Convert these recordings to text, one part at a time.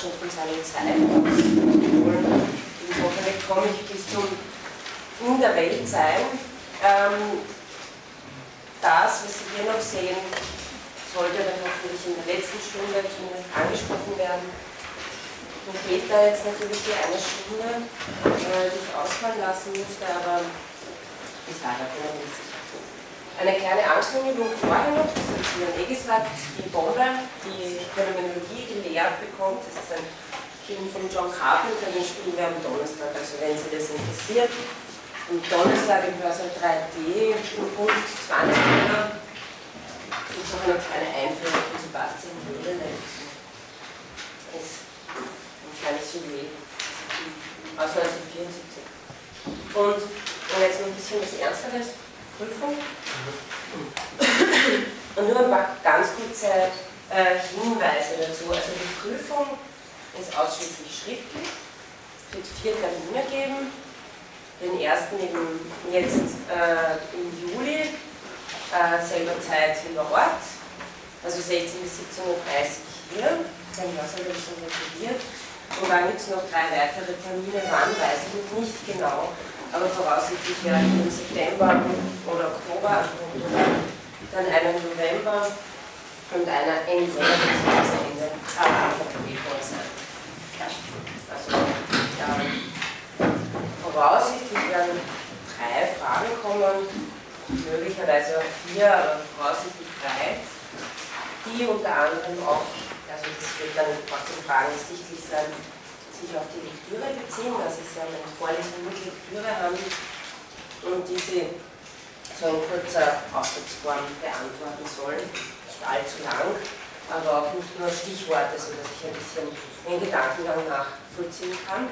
Abschnitt von seinem auszuholen. Insofern komme ich bis zum In der Welt sein. Ähm, das, was Sie hier noch sehen, sollte dann hoffentlich in der letzten Stunde zumindest angesprochen werden. Mir fehlt da jetzt natürlich die eine Stunde, äh, die ich ausfallen lassen musste, aber bis dahin können wir. Eine kleine Ankündigung vorher noch, das ich Ihnen eh gesagt, die Bombe, die Phänomenologie gelehrt bekommt, das ist ein Film von John Carpenter, den spielen wir am Donnerstag, also wenn Sie das interessiert, am Donnerstag im Hörsaal 3D um Punkt 20 Uhr gibt es auch eine kleine Einführung von Sebastian Höhle. Das ist ein kleines Jubiläum aus 1974. Und, und jetzt noch ein bisschen was Ernsteres, Prüfung. Und nur ein paar ganz kurze äh, Hinweise dazu. Also die Prüfung ist ausschließlich schriftlich. Es wird vier Termine geben den ersten eben jetzt äh, im Juli, äh, selber Zeit, selber Ort, also 16 bis 17.30 Uhr hier, Hörsaal habe ich schon reserviert. Und dann gibt es noch drei weitere Termine, wann weiß ich nicht genau, aber voraussichtlich ja im September oder Oktober, dann einer im November und einer Ende bzw. Ende Anfang Februar sein. Also, ja voraussichtlich werden drei Fragen kommen, möglicherweise auch vier, aber voraussichtlich drei, die unter anderem auch, also das wird dann auch den Fragen sichtlich sein, sich auf die Lektüre beziehen, dass es ja eine Vorlesung mit Lektüre handelt und diese so in kurzer Aufsatzform beantworten sollen, nicht allzu lang, aber auch nicht nur Stichworte, sodass ich ein bisschen den Gedankengang nachvollziehen kann.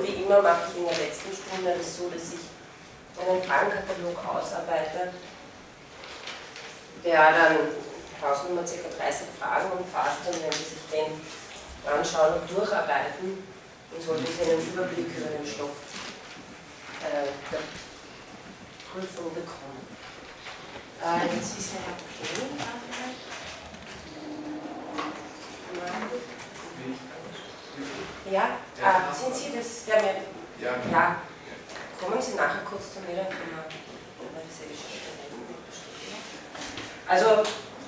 Wie immer mache ich in der letzten Stunde das so, dass ich einen Fragenkatalog ausarbeite, der dann Hausnummer ca. 30 Fragen umfasst und wenn Sie sich den anschauen und durcharbeiten, dann sollten Sie einen Überblick über den Stoff äh, der Prüfung bekommen. Äh, jetzt ist der Herr Klein da vielleicht. Ja, äh, sind Sie das, der ja. ja, kommen Sie nachher kurz zu mir, dann können wir über Geschichte reden. Also,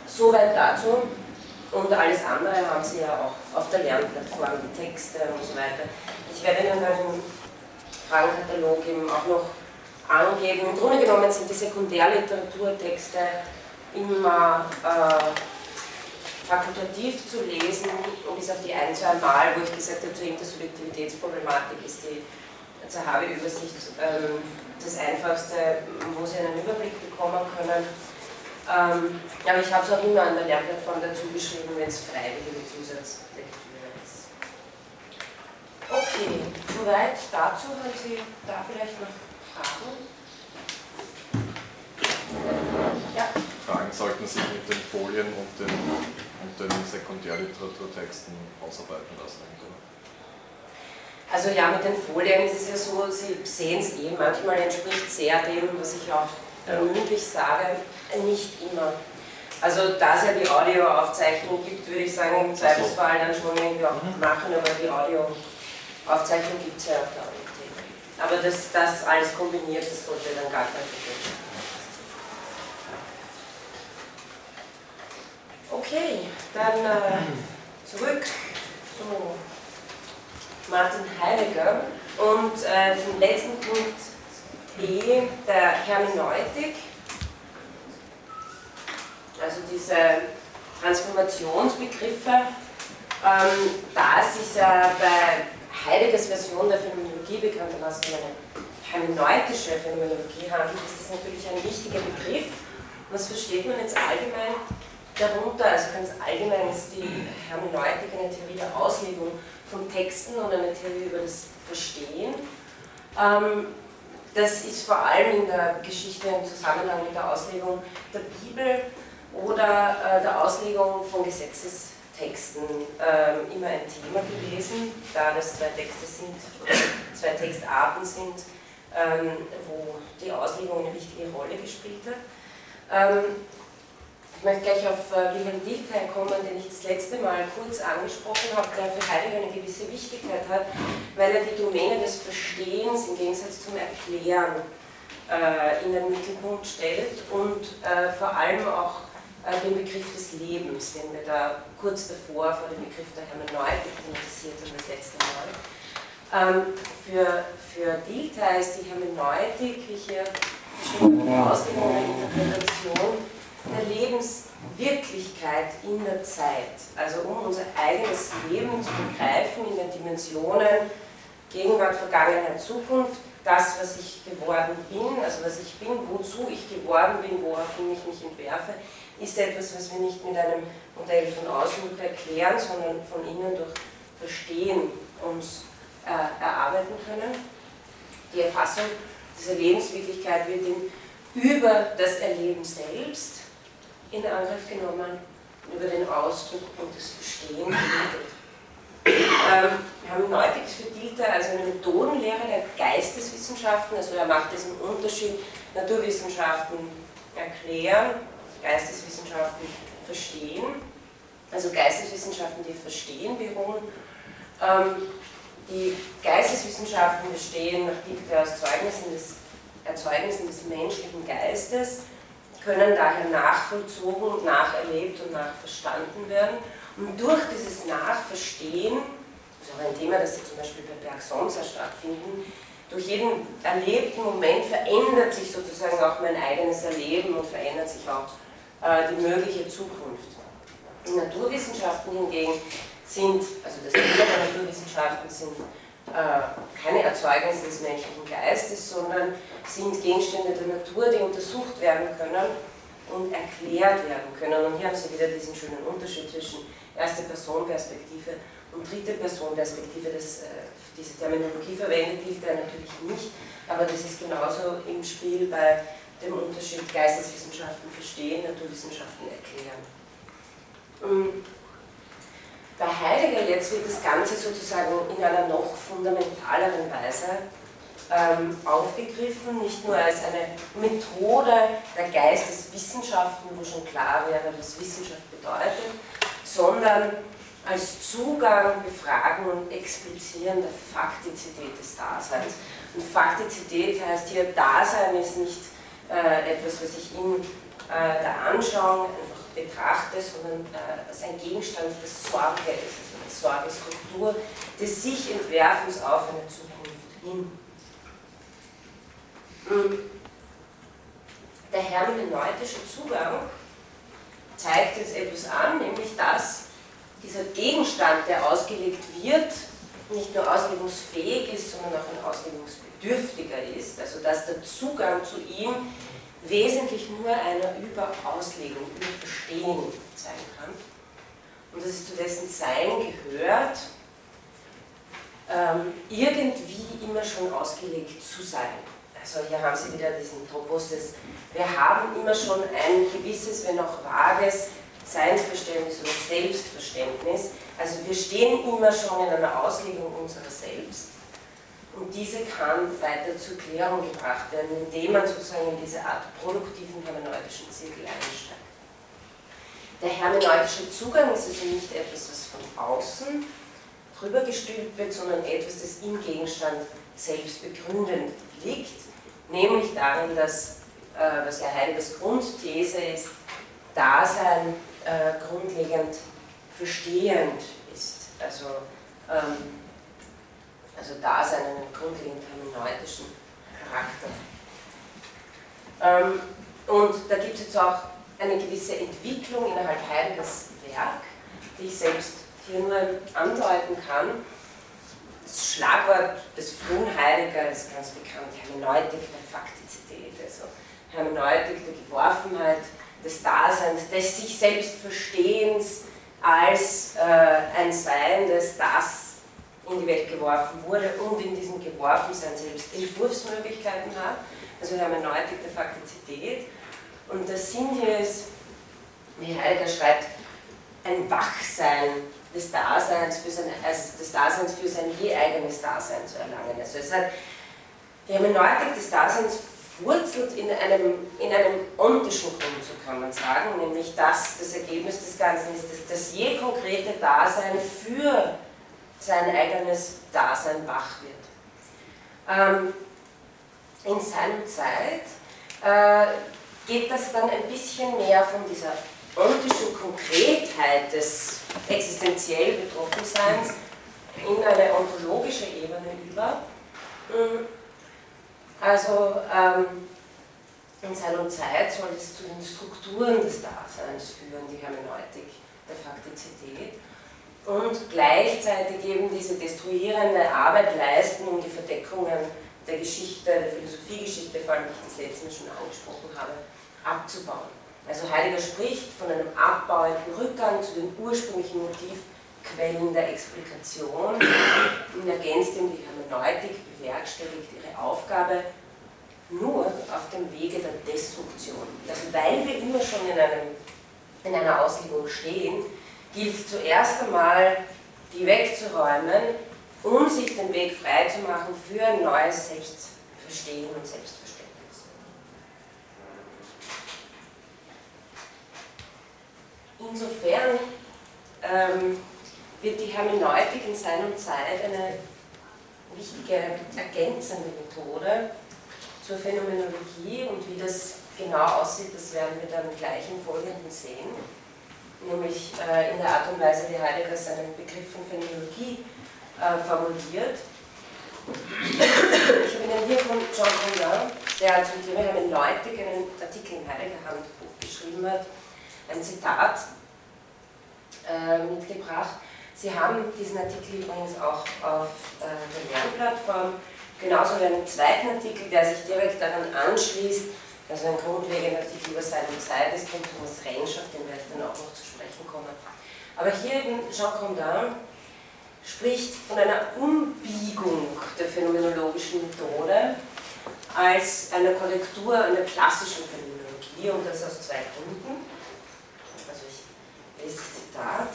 soweit dazu. Und alles andere haben Sie ja auch auf der Lernplattform, die Texte und so weiter. Ich werde Ihnen einen Fragenkatalog eben auch noch angeben. Im Grunde genommen sind die Sekundärliteraturtexte immer äh, fakultativ zu lesen, bis auf die ein, zwei Mal, wo ich gesagt habe, zur Intersubjektivitätsproblematik ist die Zahavi-Übersicht ähm, das Einfachste, wo Sie einen Überblick bekommen können. Ähm, aber ich habe es auch immer an der Lernplattform dazu geschrieben, wenn es freiwillige Zusatzlektüre ist. Okay, soweit dazu. Haben Sie da vielleicht noch Fragen? Ja. Fragen sollten sich mit den Folien und den und den Sekundärliteraturtexten ausarbeiten lassen. Also ja, mit den Folien ist es ja so, Sie sehen es eh, manchmal entspricht sehr dem, was ich auch ja. mündlich sage, nicht immer. Also da es ja die Audioaufzeichnung gibt, würde ich sagen, im Zweifelsfall dann schon irgendwie auch mhm. machen, aber die Audioaufzeichnung gibt es ja auf der Audiothek. Aber das, das alles kombiniert, das sollte dann gar kein Problem sein. Okay, dann äh, zurück zu Martin Heidegger und äh, den letzten Punkt E der Hermeneutik, also diese Transformationsbegriffe. Ähm, da es sich ja bei Heideggers Version der Phänomenologie bekanntermaßen eine hermeneutische Phänomenologie handelt, ist das natürlich ein wichtiger Begriff. Was versteht man jetzt allgemein darunter, also ganz allgemein ist die Hermeneutik eine eine Theorie der Auslegung von Texten und eine Theorie über das Verstehen. Ähm, das ist vor allem in der Geschichte im Zusammenhang mit der Auslegung der Bibel oder äh, der Auslegung von Gesetzestexten ähm, immer ein Thema gewesen, da das zwei Texte sind, zwei Textarten sind, ähm, wo die Auslegung eine wichtige Rolle gespielt hat. Ähm, ich möchte gleich auf äh, Wilhelm Dilthey kommen, den ich das letzte Mal kurz angesprochen habe, der für Heidegger eine gewisse Wichtigkeit hat, weil er die Domäne des Verstehens im Gegensatz zum Erklären äh, in den Mittelpunkt stellt und äh, vor allem auch äh, den Begriff des Lebens, den wir da kurz davor vor dem Begriff der Hermeneutik thematisiert haben das letzte Mal. Ähm, für, für Dilthey ist die Hermeneutik, wie hier beschrieben Auslegung oder Interpretation der Lebenswirklichkeit in der Zeit. Also um unser eigenes Leben zu begreifen in den Dimensionen Gegenwart, Vergangenheit, Zukunft, das, was ich geworden bin, also was ich bin, wozu ich geworden bin, woraufhin ich mich entwerfe, ist etwas, was wir nicht mit einem Modell von außen erklären, sondern von innen durch Verstehen uns äh, erarbeiten können. Die Erfassung dieser Lebenswirklichkeit wird in, über das Erleben selbst in Angriff genommen, über den Ausdruck und das Verstehen vermittelt. Ähm, Hermeneutik ist für Dieter also eine Methodenlehre der Geisteswissenschaften, also er macht diesen Unterschied Naturwissenschaften erklären, Geisteswissenschaften verstehen, also Geisteswissenschaften, die verstehen beruhen. Ähm, die Geisteswissenschaften bestehen nach Dieter aus Zeugnissen des, Erzeugnissen des menschlichen Geistes, können daher nachvollzogen, nacherlebt und nachverstanden werden. Und durch dieses Nachverstehen, das ist auch ein Thema, das zum Beispiel bei Bergsonsa stattfinden, durch jeden erlebten Moment verändert sich sozusagen auch mein eigenes Erleben und verändert sich auch die mögliche Zukunft. Die Naturwissenschaften hingegen sind, also das Thema der Naturwissenschaften sind äh, keine Erzeugnisse des menschlichen Geistes, sondern sind Gegenstände der Natur, die untersucht werden können und erklärt werden können. Und hier haben Sie wieder diesen schönen Unterschied zwischen erste Person-Perspektive und dritte Person-Perspektive. Äh, diese Terminologie verwendet gilt da natürlich nicht, aber das ist genauso im Spiel bei dem Unterschied Geisteswissenschaften verstehen, Naturwissenschaften erklären. Ähm, bei Heidegger jetzt wird das Ganze sozusagen in einer noch fundamentaleren Weise ähm, aufgegriffen, nicht nur als eine Methode der Geisteswissenschaften, wo schon klar wäre, was Wissenschaft bedeutet, sondern als Zugang, Befragen und Explizieren der Faktizität des Daseins. Und Faktizität heißt hier, Dasein ist nicht äh, etwas, was ich in äh, der Anschauung einfach betrachte, sondern äh, als ein Gegenstand der Sorge ist, also der Sorgestruktur des sich Entwerfens auf eine Zukunft hin. Hm. Der hermeneutische Zugang zeigt jetzt etwas an, nämlich dass dieser Gegenstand, der ausgelegt wird, nicht nur auslegungsfähig ist, sondern auch ein auslegungsbedürftiger ist. Also dass der Zugang zu ihm wesentlich nur einer Überauslegung, Überverstehen sein kann. Und dass es zu dessen Sein gehört, ähm, irgendwie immer schon ausgelegt zu sein. Also hier haben Sie wieder diesen Topos des, wir haben immer schon ein gewisses, wenn auch vages Seinsverständnis oder Selbstverständnis. Also wir stehen immer schon in einer Auslegung unserer selbst. Und diese kann weiter zur Klärung gebracht werden, indem man sozusagen in diese Art produktiven hermeneutischen Zirkel einsteigt. Der hermeneutische Zugang ist also nicht etwas, was von außen drüber gestülpt wird, sondern etwas, das im Gegenstand selbst begründend liegt, nämlich darin, dass, äh, was ja Heideggers Grundthese ist, Dasein äh, grundlegend verstehend ist. Also ähm, also Dasein einen grundlegend hermeneutischen Charakter. Ähm, und da gibt es jetzt auch eine gewisse Entwicklung innerhalb Heideggers Werk, die ich selbst hier nur andeuten kann. Das Schlagwort des frühen Heidegger ist ganz bekannt, Hermeneutik der Faktizität, also Hermeneutik der Geworfenheit des Daseins, des sich selbst Verstehens, als äh, ein Sein, das das in die Welt geworfen wurde und in diesem Geworfensein selbst Entwurfsmöglichkeiten hat. Also wir haben eine Neutik der Faktizität. Und der Sinn hier ist, wie Heidegger schreibt, ein Wachsein des Daseins für sein, also des Daseins für sein je eigenes Dasein zu erlangen. Also es hat, die Hermeneutik des Daseins wurzelt in einem, in einem ontischen Grund, so kann man sagen, nämlich dass das Ergebnis des Ganzen ist, dass das je konkrete Dasein für sein eigenes Dasein wach wird. Ähm, in seiner Zeit äh, geht das dann ein bisschen mehr von dieser ontischen Konkretheit des existenziell Betroffenseins in eine ontologische Ebene über. Mm, also ähm, in seiner Zeit soll es zu den Strukturen des Daseins führen, die Hermeneutik der Faktizität und gleichzeitig eben diese destruierende Arbeit leisten, um die Verdeckungen der Geschichte, der Philosophiegeschichte, vor allem die ich das letzte Mal schon angesprochen habe, abzubauen. Also Heidegger spricht von einem abbauenden Rückgang zu den ursprünglichen Motivquellen der Explikation und ergänzt ihm die Hermeneutik bewerkstelligt ihre Aufgabe nur auf dem Wege der Destruktion. Also weil wir immer schon in, einem, in einer Auslegung stehen, gilt zuerst einmal, die wegzuräumen, um sich den Weg frei zu machen für ein neues Selbstverstehen und Selbstverständnis. Insofern ähm, wird die Hermeneutik in seiner Zeit eine wichtige ergänzende Methode zur Phänomenologie und wie das genau aussieht, das werden wir dann gleich im Folgenden sehen nämlich äh, in der Art und Weise, wie Heidegger seinen Begriff von Phänomenologie äh, formuliert. Ich habe Ihnen hier von Jean Collin, der zum Thema Hermeneutik einen Artikel im Heidegger Handbuch geschrieben hat, ein Zitat äh, mitgebracht. Sie haben diesen Artikel übrigens auch auf der Lernplattform, genauso wie einen zweiten Artikel, der sich direkt daran anschließt, also ein grundlegender Artikel über seine Zeit ist von Thomas Rentsch, auf den werde ich dann auch noch zu sprechen kommen. Aber hier eben Jean Condin spricht von einer Umbiegung der phänomenologischen Methode als einer Korrektur einer klassischen Phänomenologie und das aus zwei Gründen. Also ich lese das Zitat.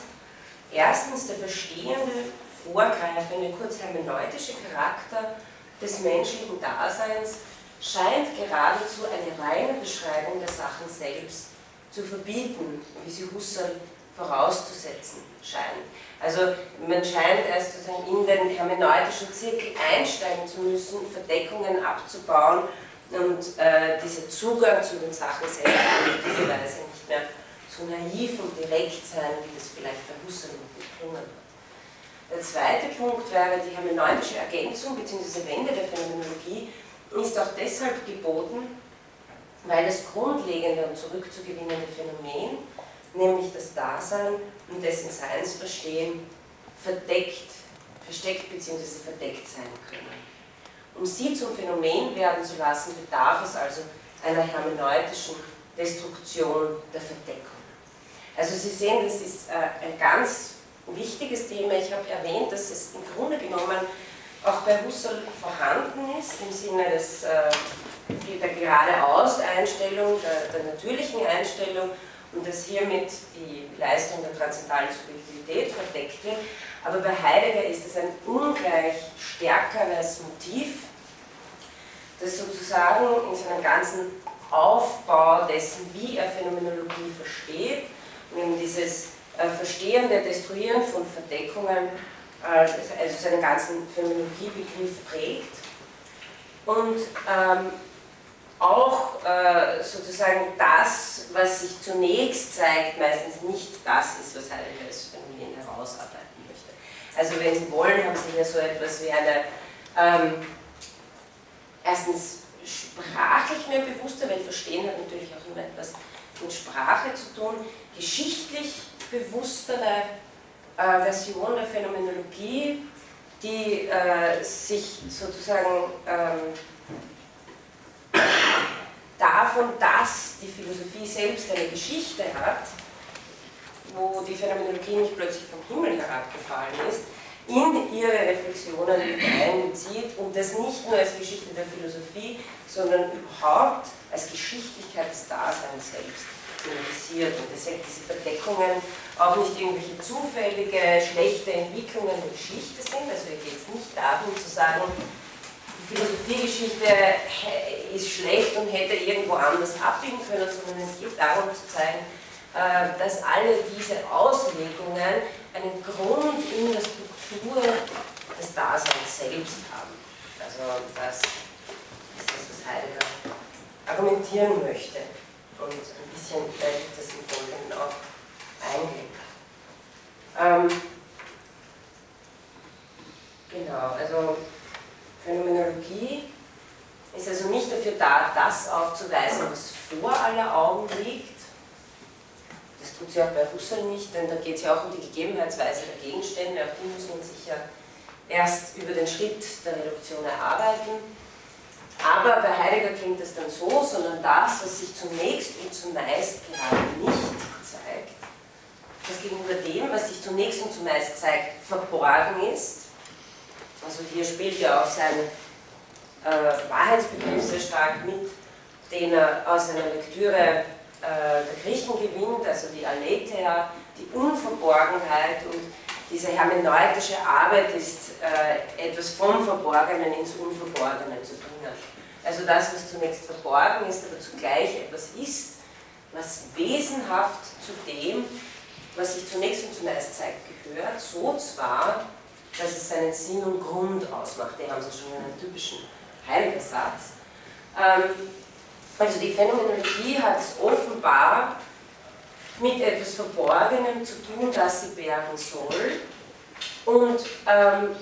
Erstens der verstehende, vorgreifende, kurz hermeneutische Charakter des menschlichen Daseins scheint geradezu eine reine Beschreibung der Sachen selbst zu verbieten, wie sie Husserl vorauszusetzen scheint. Also man scheint erst sozusagen in den hermeneutischen Zirkel einsteigen zu müssen, Verdeckungen abzubauen und äh, dieser Zugang zu den Sachen selbst auf diese Weise nicht mehr so naiv und direkt sein, wie das vielleicht bei Husserl geklungen hat. Der zweite Punkt wäre die hermeneutische Ergänzung bzw. Wende der Phänomenologie ist auch deshalb geboten, weil das grundlegende und zurückzugewinnende Phänomen, nämlich das Dasein und dessen Seinsverstehen, verdeckt, versteckt bzw. verdeckt sein können. Um sie zum Phänomen werden zu lassen, bedarf es also einer hermeneutischen Destruktion der Verdeckung. Also Sie sehen, das ist äh, ein ganz wichtiges Thema. Ich habe erwähnt, dass es im Grunde genommen auch bei Husserl vorhanden ist, im Sinne des, äh, der geradeaus-Einstellung, der, der natürlichen Einstellung und dass hiermit die Leistung der transzendentalen Subjektivität verdeckt wird. Aber bei Heidegger ist es ein ungleich stärkeres Motiv, das sozusagen in seinem ganzen Aufbau dessen, wie er Phänomenologie versteht, nämlich dieses äh, Verstehende, Destruieren von Verdeckungen, also seinen ganzen Phänomenologiebegriff prägt und ähm, auch äh, sozusagen das, was sich zunächst zeigt, meistens nicht das ist, was Heidegger als Phänomen herausarbeiten möchte. Also wenn Sie wollen, haben Sie hier so etwas wie eine ähm, erstens sprachlich mehr bewusster, weil Verstehen hat natürlich auch immer etwas mit Sprache zu tun, geschichtlich bewusstere äh, Version der Phänomenologie, die äh, sich sozusagen ähm, davon, dass die Philosophie selbst eine Geschichte hat, wo die Phänomenologie nicht plötzlich vom Himmel herabgefallen ist, in ihre Reflexionen mit einzieht und das nicht nur als Geschichte der Philosophie, sondern überhaupt als Geschichtlichkeit des Daseins selbst thematisiert und deswegen diese Verdeckungen auch nicht irgendwelche zufällige, schlechte Entwicklungen der Geschichte sind. Also hier geht es nicht darum zu sagen, die Philosophiegeschichte ist schlecht und hätte irgendwo anders abbiegen können, sondern es geht darum zu zeigen, äh, dass alle diese Auslegungen einen Grund in der Struktur des Daseins selbst haben. Also das ist das, was Heidegger argumentieren möchte. Und ein bisschen werde ich das im Folgenden auch eingehen. Ähm, genau, also Phänomenologie ist also nicht dafür da, das aufzuweisen, was vor aller Augen liegt. Das tut sie auch bei Husserl nicht, denn da geht es ja auch um die Gegebenheitsweise der Gegenstände, auch die muss man sich ja erst über den Schritt der Reduktion erarbeiten. Aber bei Heidegger klingt es dann so, sondern das, was sich zunächst und zumeist gerade nicht zeigt, das gegenüber dem, was sich zunächst und zumeist zeigt, verborgen ist. Also hier spielt ja auch sein äh, Wahrheitsbegriff sehr stark mit, den er aus einer Lektüre äh, der Griechen gewinnt, also die Aletheia, die Unverborgenheit und diese hermeneutische Arbeit ist, äh, etwas vom Verborgenen ins Unverborgene zu bringen. Also das, was zunächst verborgen ist, aber zugleich etwas ist, was wesenhaft zu dem, was sich zunächst und zumeist zeigt, gehört, so zwar, dass es seinen Sinn und Grund ausmacht. Den haben Sie schon in einem typischen Heiliger-Satz. Ähm, also die Phänomenologie hat es offenbar mit etwas Verborgenem zu tun, das sie bergen soll. Und ähm,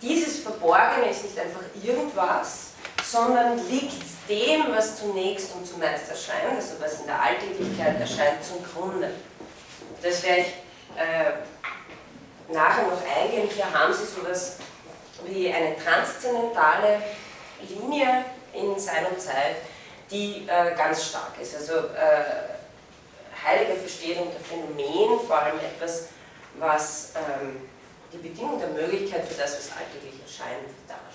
dieses Verborgene ist nicht einfach irgendwas, sondern liegt dem, was zunächst und zumeist erscheint, also was in der Alltäglichkeit erscheint, zum Grunde. Das werde ich äh, nachher noch eingehen. Hier haben Sie sowas wie eine transzendentale Linie in seiner Zeit, die äh, ganz stark ist. Also äh, Heidegger versteht unter Phänomen vor allem etwas, was ähm, die Bedingung der Möglichkeit für das, was alltäglich erscheint, darstellt.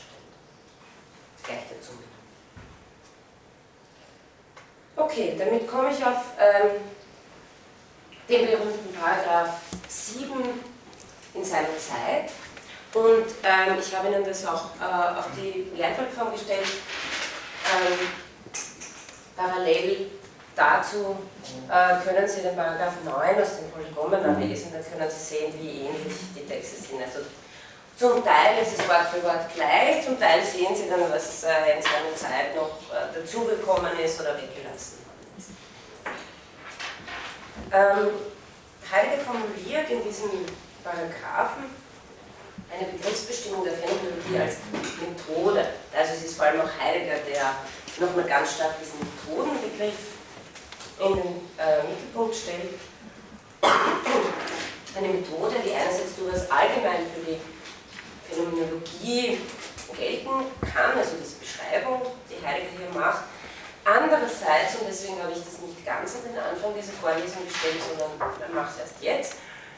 Gleich dazu. Okay, damit komme ich auf ähm, den berühmten Paragraph 7 in seiner Zeit. Und ähm, ich habe Ihnen das auch äh, auf die Lernplattform gestellt. Ähm, parallel dazu äh, können Sie den Paragraph 9 aus den Polygomen lesen, dann können Sie sehen, wie ähnlich die Texte sind. Also zum Teil ist es Wort für Wort gleich, zum Teil sehen Sie dann, was äh, in seiner Zeit noch äh, dazugekommen ist oder weggelassen worden ist. Ähm, Heidegger formuliert in diesem Paragraphen eine Begriffsbestimmung der Phänomenologie als Methode. Also es ist vor allem auch Heidegger, der nochmal ganz stark diesen Methodenbegriff in den äh, Mittelpunkt stellt. Eine Methode, die einerseits durchaus allgemein für die Phänomenologie gelten kann, also diese Beschreibung, die Heidegger hier macht. Andererseits, und deswegen habe ich das nicht ganz an den Anfang dieser Vorlesung gestellt, sondern mache es erst jetzt,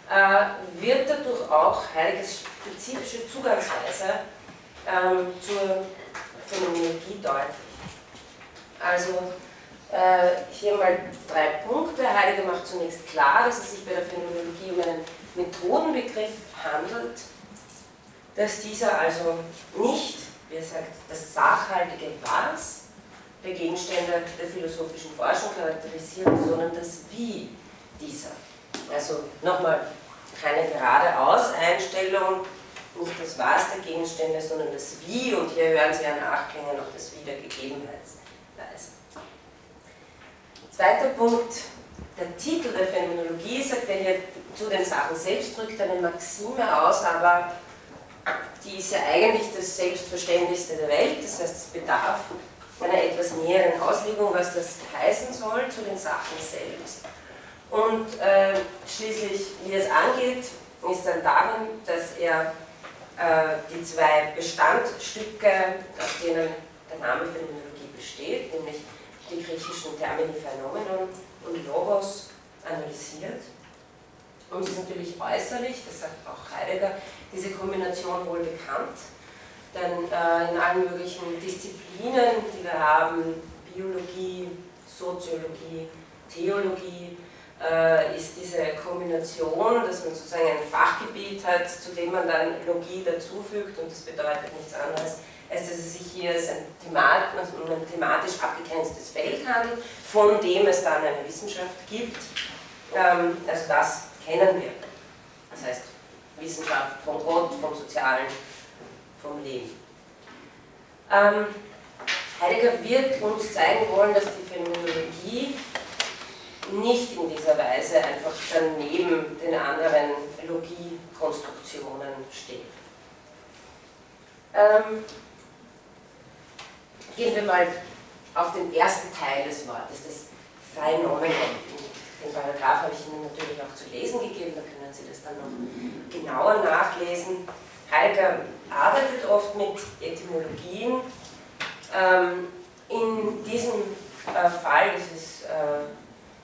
äh, wird dadurch auch Heideggers spezifische Zugangsweise ähm, zur Phänomenologie deutlich. Also äh, hier mal drei Punkte. Heidegger macht zunächst klar, dass es sich bei der Phänomenologie um einen Methodenbegriff handelt, dass dieser also nicht, wie er sagt, das sachhaltige Was der Gegenstände der philosophischen Forschung charakterisiert, sondern das Wie dieser. Also nochmal keine geradeaus-Einstellung, nicht das Was der Gegenstände, sondern das Wie und hier hören Sie ja nachklingen noch das Wie der Gegebenheitsweise. Zweiter Punkt, der Titel der Phänomenologie sagt er hier zu den Sachen selbst, drückt eine Maxime aus, aber die ist ja eigentlich das Selbstverständlichste der Welt, das heißt, es bedarf einer etwas näheren Auslegung, was das heißen soll zu den Sachen selbst. Und äh, schließlich, wie es angeht, ist dann darin, dass er äh, die zwei Bestandstücke, aus denen der Name Phänomenologie besteht, nämlich die griechischen Termini Phänomenon und Logos analysiert. Und es ist natürlich äußerlich, das sagt auch Heidegger, diese Kombination wohl bekannt. Denn äh, in allen möglichen Disziplinen, die wir haben, Biologie, Soziologie, Theologie, äh, ist diese Kombination, dass man sozusagen ein Fachgebiet hat, zu dem man dann Logie dazufügt und das bedeutet nichts anderes, als dass es sich hier als ein, Themat, also um ein thematisch abgegrenztes Feld handelt, von dem es dann eine Wissenschaft gibt. Ähm, also das kennen wir. Das heißt, Wissenschaft von Gott, vom Sozialen, vom Leben. Ähm, Heidegger wird uns zeigen wollen, dass die Phänomenologie nicht in dieser Weise einfach daneben den anderen Logiekonstruktionen steht. Ähm, gehen wir mal auf den ersten Teil des Wortes, das Phänomenon. Den Paragraph habe ich Ihnen natürlich auch zu lesen gegeben, da können Sie das dann noch genauer nachlesen. Heidegger arbeitet oft mit Etymologien. Ähm, in diesem äh, Fall ist es äh,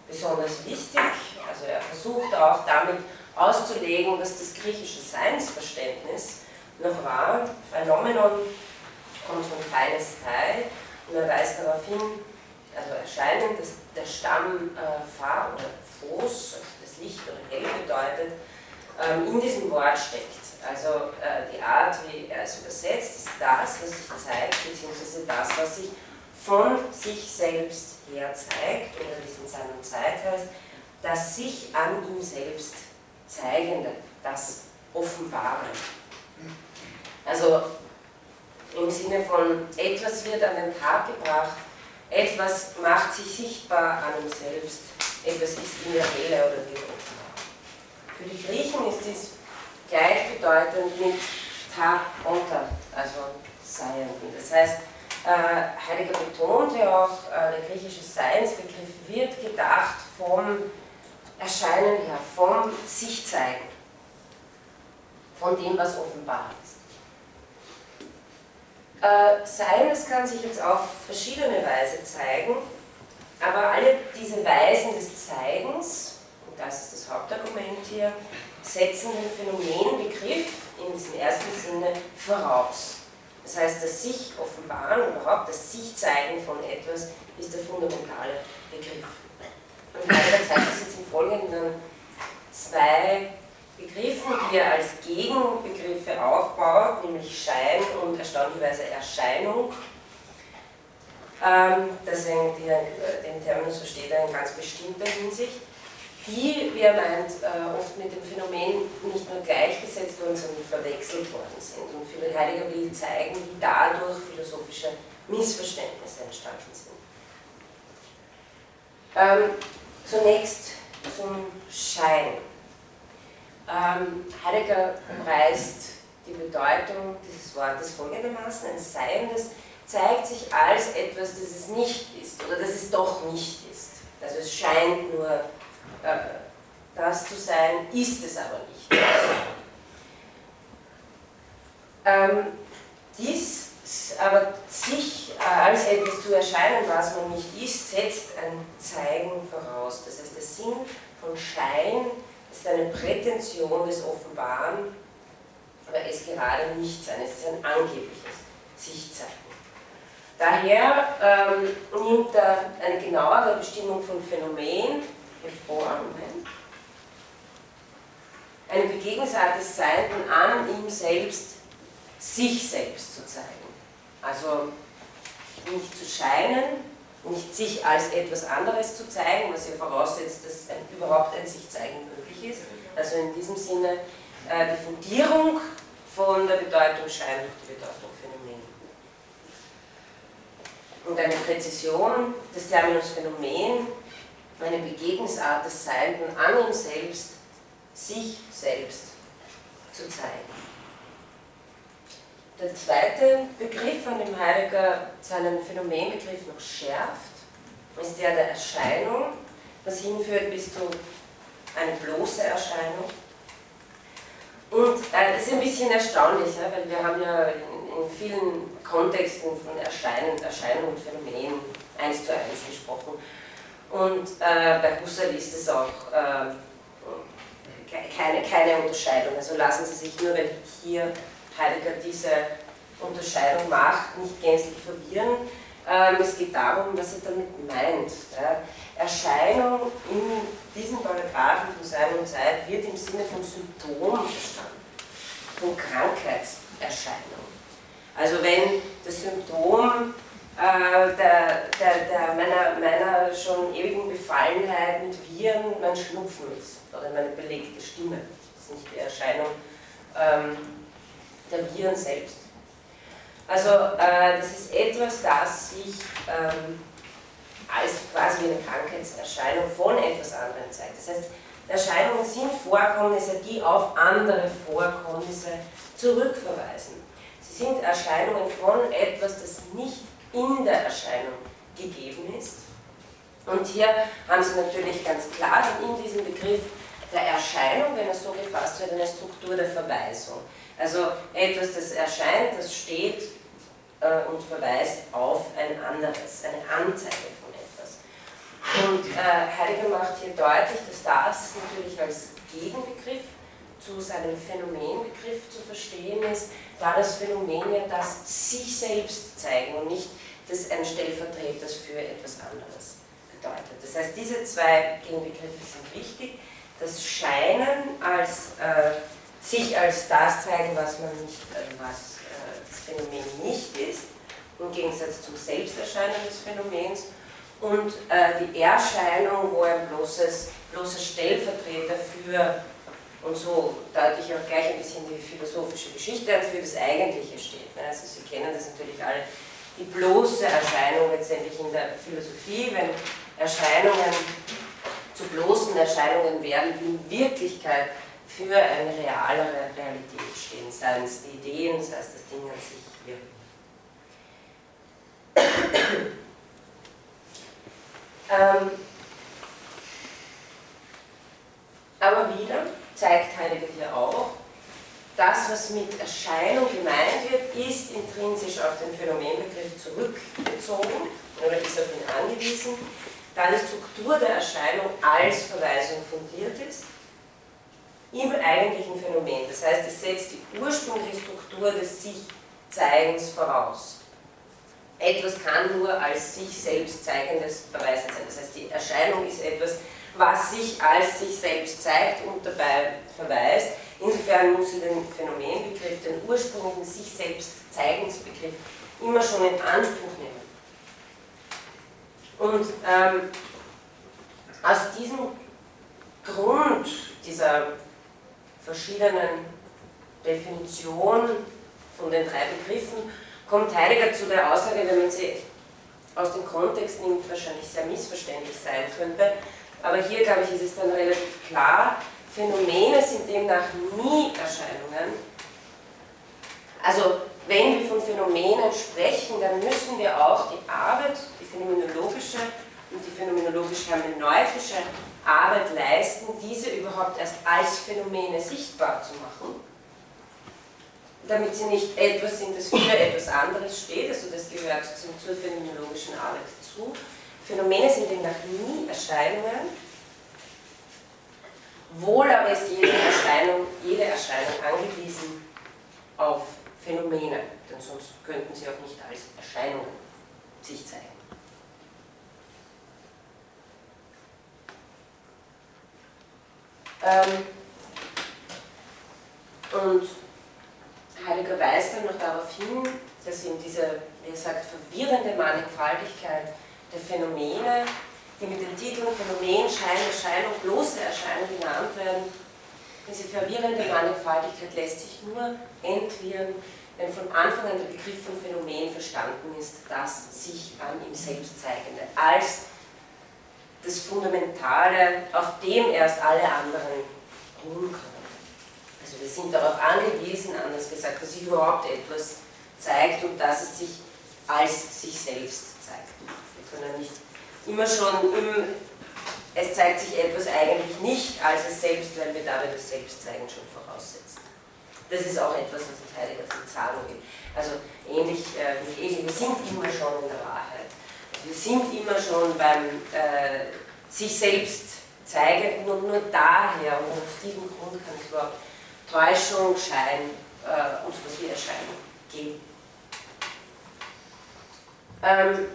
besonders wichtig, also er versucht auch damit auszulegen, was das griechische Seinsverständnis noch war. Phänomenon kommt von feines Teil und er weist darauf hin, also Erscheinen, dass der Stamm äh, Fa oder Phos, also das Licht oder Hell bedeutet, ähm, in diesem Wort steckt. Also äh, die Art, wie er es übersetzt, ist das, was sich zeigt, beziehungsweise das, was sich von sich selbst her zeigt, oder wie es in seiner Zeit heißt, das sich an ihm selbst zeigende, das Offenbare. Also im Sinne von etwas wird an den Tag gebracht, etwas macht sich sichtbar an ihm selbst, etwas ist in der Seele oder wird offenbar. Für die Griechen ist dies gleichbedeutend mit ta unter, also Seienden. Das heißt, äh, Heidegger betont ja auch, äh, der griechische Seinsbegriff wird gedacht vom Erscheinen her, vom Sichzeigen, von dem, was offenbar ist. Äh, Sein, das kann sich jetzt auf verschiedene Weise zeigen, aber alle diese Weisen des Zeigens, und das ist das Hauptargument hier, setzen den Phänomenbegriff in diesem ersten Sinne voraus. Das heißt, das sich offenbaren, überhaupt das sich zeigen von etwas, ist der fundamentale Begriff. Und Heidegger zeigt das jetzt im Folgenden zwei Begriffen, die er als Gegenbegriffe aufbaut, nämlich Schein und erstaunlicherweise Erscheinung. Ähm, deswegen den Terminus versteht er in ganz bestimmter Hinsicht die, wie er meint, äh, oft mit dem Phänomen nicht nur gleichgesetzt worden, sondern verwechselt worden sind. Und Philipp Heidegger will zeigen, wie dadurch philosophische Missverständnisse entstanden sind. Ähm, zunächst zum Schein. Ähm, Heidegger umreißt die Bedeutung dieses Wortes folgendermaßen: Ein Sein, das zeigt sich als etwas, das es nicht ist oder das es doch nicht ist. Also es scheint nur äh, das zu sein, ist es aber nicht. Ähm, dies aber sich äh, als etwas zu erscheinen, was man nicht ist, setzt ein Zeigen voraus. Das heißt, der Sinn von Schein ist eine Prätension des Offenbaren, aber es gerade nicht sein. Es ist ein angebliches Sichtzeigen. Daher ähm, nimmt er eine genauere Bestimmung von Phänomen hervor, eine Begegnungsart des Seienden an ihm selbst, sich selbst zu zeigen. Also nicht zu scheinen, nicht sich als etwas anderes zu zeigen, was ja voraussetzt, dass ein, überhaupt ein sich zeigen ist. Also in diesem Sinne äh, die Fundierung von der Bedeutung Schein durch die Bedeutung Phänomen. Und eine Präzision des Terminus Phänomen eine Begegnungsart des Seienden an ihm selbst, sich selbst zu zeigen. Der zweite Begriff, an dem Heidegger seinen Phänomenbegriff noch schärft, ist der der Erscheinung, was hinführt bis zu eine bloße Erscheinung. Und äh, das ist ein bisschen erstaunlich, ja, weil wir haben ja in, in vielen Kontexten von Erscheinen, Erscheinung und Phänomen eins zu eins gesprochen. Und äh, bei Husserl ist es auch äh, keine, keine Unterscheidung. Also lassen Sie sich nur, wenn hier Heidegger diese Unterscheidung macht, nicht gänzlich verwirren. Ähm, es geht darum, was er damit meint. Ja. Erscheinung in diesen Paragraphen von Sein und Zeit wird im Sinne von Symptom verstanden, von Krankheitserscheinung. Also wenn das Symptom äh, der, der, der meiner, meiner schon ewigen Befallenheit mit Viren mein Schnupfen ist oder meine belegte Stimme, das ist nicht die Erscheinung ähm, der Viren selbst. Also äh, das ist etwas, das sich ähm, als quasi eine Krankheitserscheinung von etwas anderem zeigt. Das heißt, Erscheinungen sind Vorkommnisse, die auf andere Vorkommnisse zurückverweisen. Sie sind Erscheinungen von etwas, das nicht in der Erscheinung gegeben ist. Und hier haben Sie natürlich ganz klar in diesem Begriff der Erscheinung, wenn er so gefasst wird, eine Struktur der Verweisung. Also etwas, das erscheint, das steht äh, und verweist auf ein anderes, eine Anzeige von. Und äh, Heidegger macht hier deutlich, dass das natürlich als Gegenbegriff zu seinem Phänomenbegriff zu verstehen ist, da das Phänomen ja das sich selbst zeigen und nicht das ein Stellvertreter für etwas anderes bedeutet. Das heißt, diese zwei Gegenbegriffe sind wichtig. Das Scheinen als äh, sich als das zeigen, was man nicht, also was Phänomen nicht ist, im Gegensatz zum Selbsterscheinen des Phänomens, und äh, die Erscheinung, wo ein bloßes, bloßer Stellvertreter für, und so deute ich auch gleich ein bisschen die philosophische Geschichte an, für das Eigentliche steht. Also Sie kennen das natürlich alle, die bloße Erscheinung letztendlich in der Philosophie, wenn Erscheinungen zu bloßen Erscheinungen werden, die in Wirklichkeit für eine realere Realität stehen, seien es die Ideen, sei es das Ding an sich hier. Ähm, aber wieder zeigt Heidegger hier auch, das, was mit Erscheinung gemeint wird, ist intrinsisch auf den Phänomenbegriff zurückgezogen oder ist auf ihn angewiesen, da die Struktur der Erscheinung als Verweisung fundiert ist im eigentlichen Phänomen. Das heißt, es setzt die ursprüngliche Struktur des Sich-Zeigens voraus. Etwas kann nur als sich selbst zeigendes verweisen sein. Das heißt, die Erscheinung ist etwas, was sich als sich selbst zeigt und dabei verweist. Insofern muss sie den Phänomenbegriff, den ursprünglichen sich selbst Zeigensbegriff, immer schon in Anspruch nehmen. Und ähm, aus diesem Grund dieser verschiedenen Definitionen von den drei Begriffen, kommt Heidegger zu der Aussage, wenn man sie aus dem Kontext nimmt, wahrscheinlich sehr missverständlich sein könnte. Aber hier, glaube ich, ist es dann relativ klar, Phänomene sind demnach nie Erscheinungen. Also wenn wir von Phänomenen sprechen, dann müssen wir auch die Arbeit, die phänomenologische und die phänomenologisch-hermeneutische Arbeit leisten, diese überhaupt erst als Phänomene sichtbar zu machen, damit sie nicht etwas sind, das für etwas anderes steht, also das gehört zur phänomenologischen Arbeit zu. Phänomene sind demnach nie Erscheinungen, wohl aber ist jede Erscheinung, jede Erscheinung angewiesen auf Phänomene, denn sonst könnten sie auch nicht als Erscheinungen sich zeigen. Ähm, und Heidegger weist dann noch darauf hin, dass eben diese, wie er sagt, verwirrende Mannigfaltigkeit der Phänomene, die mit den Titeln Phänomen, Schein, Erscheinung, bloße Erscheinung genannt werden, diese verwirrende Mannigfaltigkeit lässt sich nur entwirren, wenn von Anfang an der Begriff von Phänomen verstanden ist, das sich an ihm selbst zeigende, als das Fundamentale, auf dem erst alle anderen ruhen können. Also wir sind darauf angewiesen, anders gesagt, dass sich überhaupt etwas zeigt und dass es sich als sich selbst zeigt. Wir können nicht immer schon im, es zeigt sich etwas eigentlich nicht als es selbst, weil wir dabei das Selbstzeigen schon voraussetzen. Das ist auch etwas, was uns Heidegger sagen will. Also ähnlich äh, Hegel, wir sind immer schon in der Wahrheit. Wir sind immer schon beim äh, sich selbst zeige, nur, nur daher und aus diesem Grund kann es überhaupt Täuschung, Schein äh, und was wie Erscheinung geben. Ähm,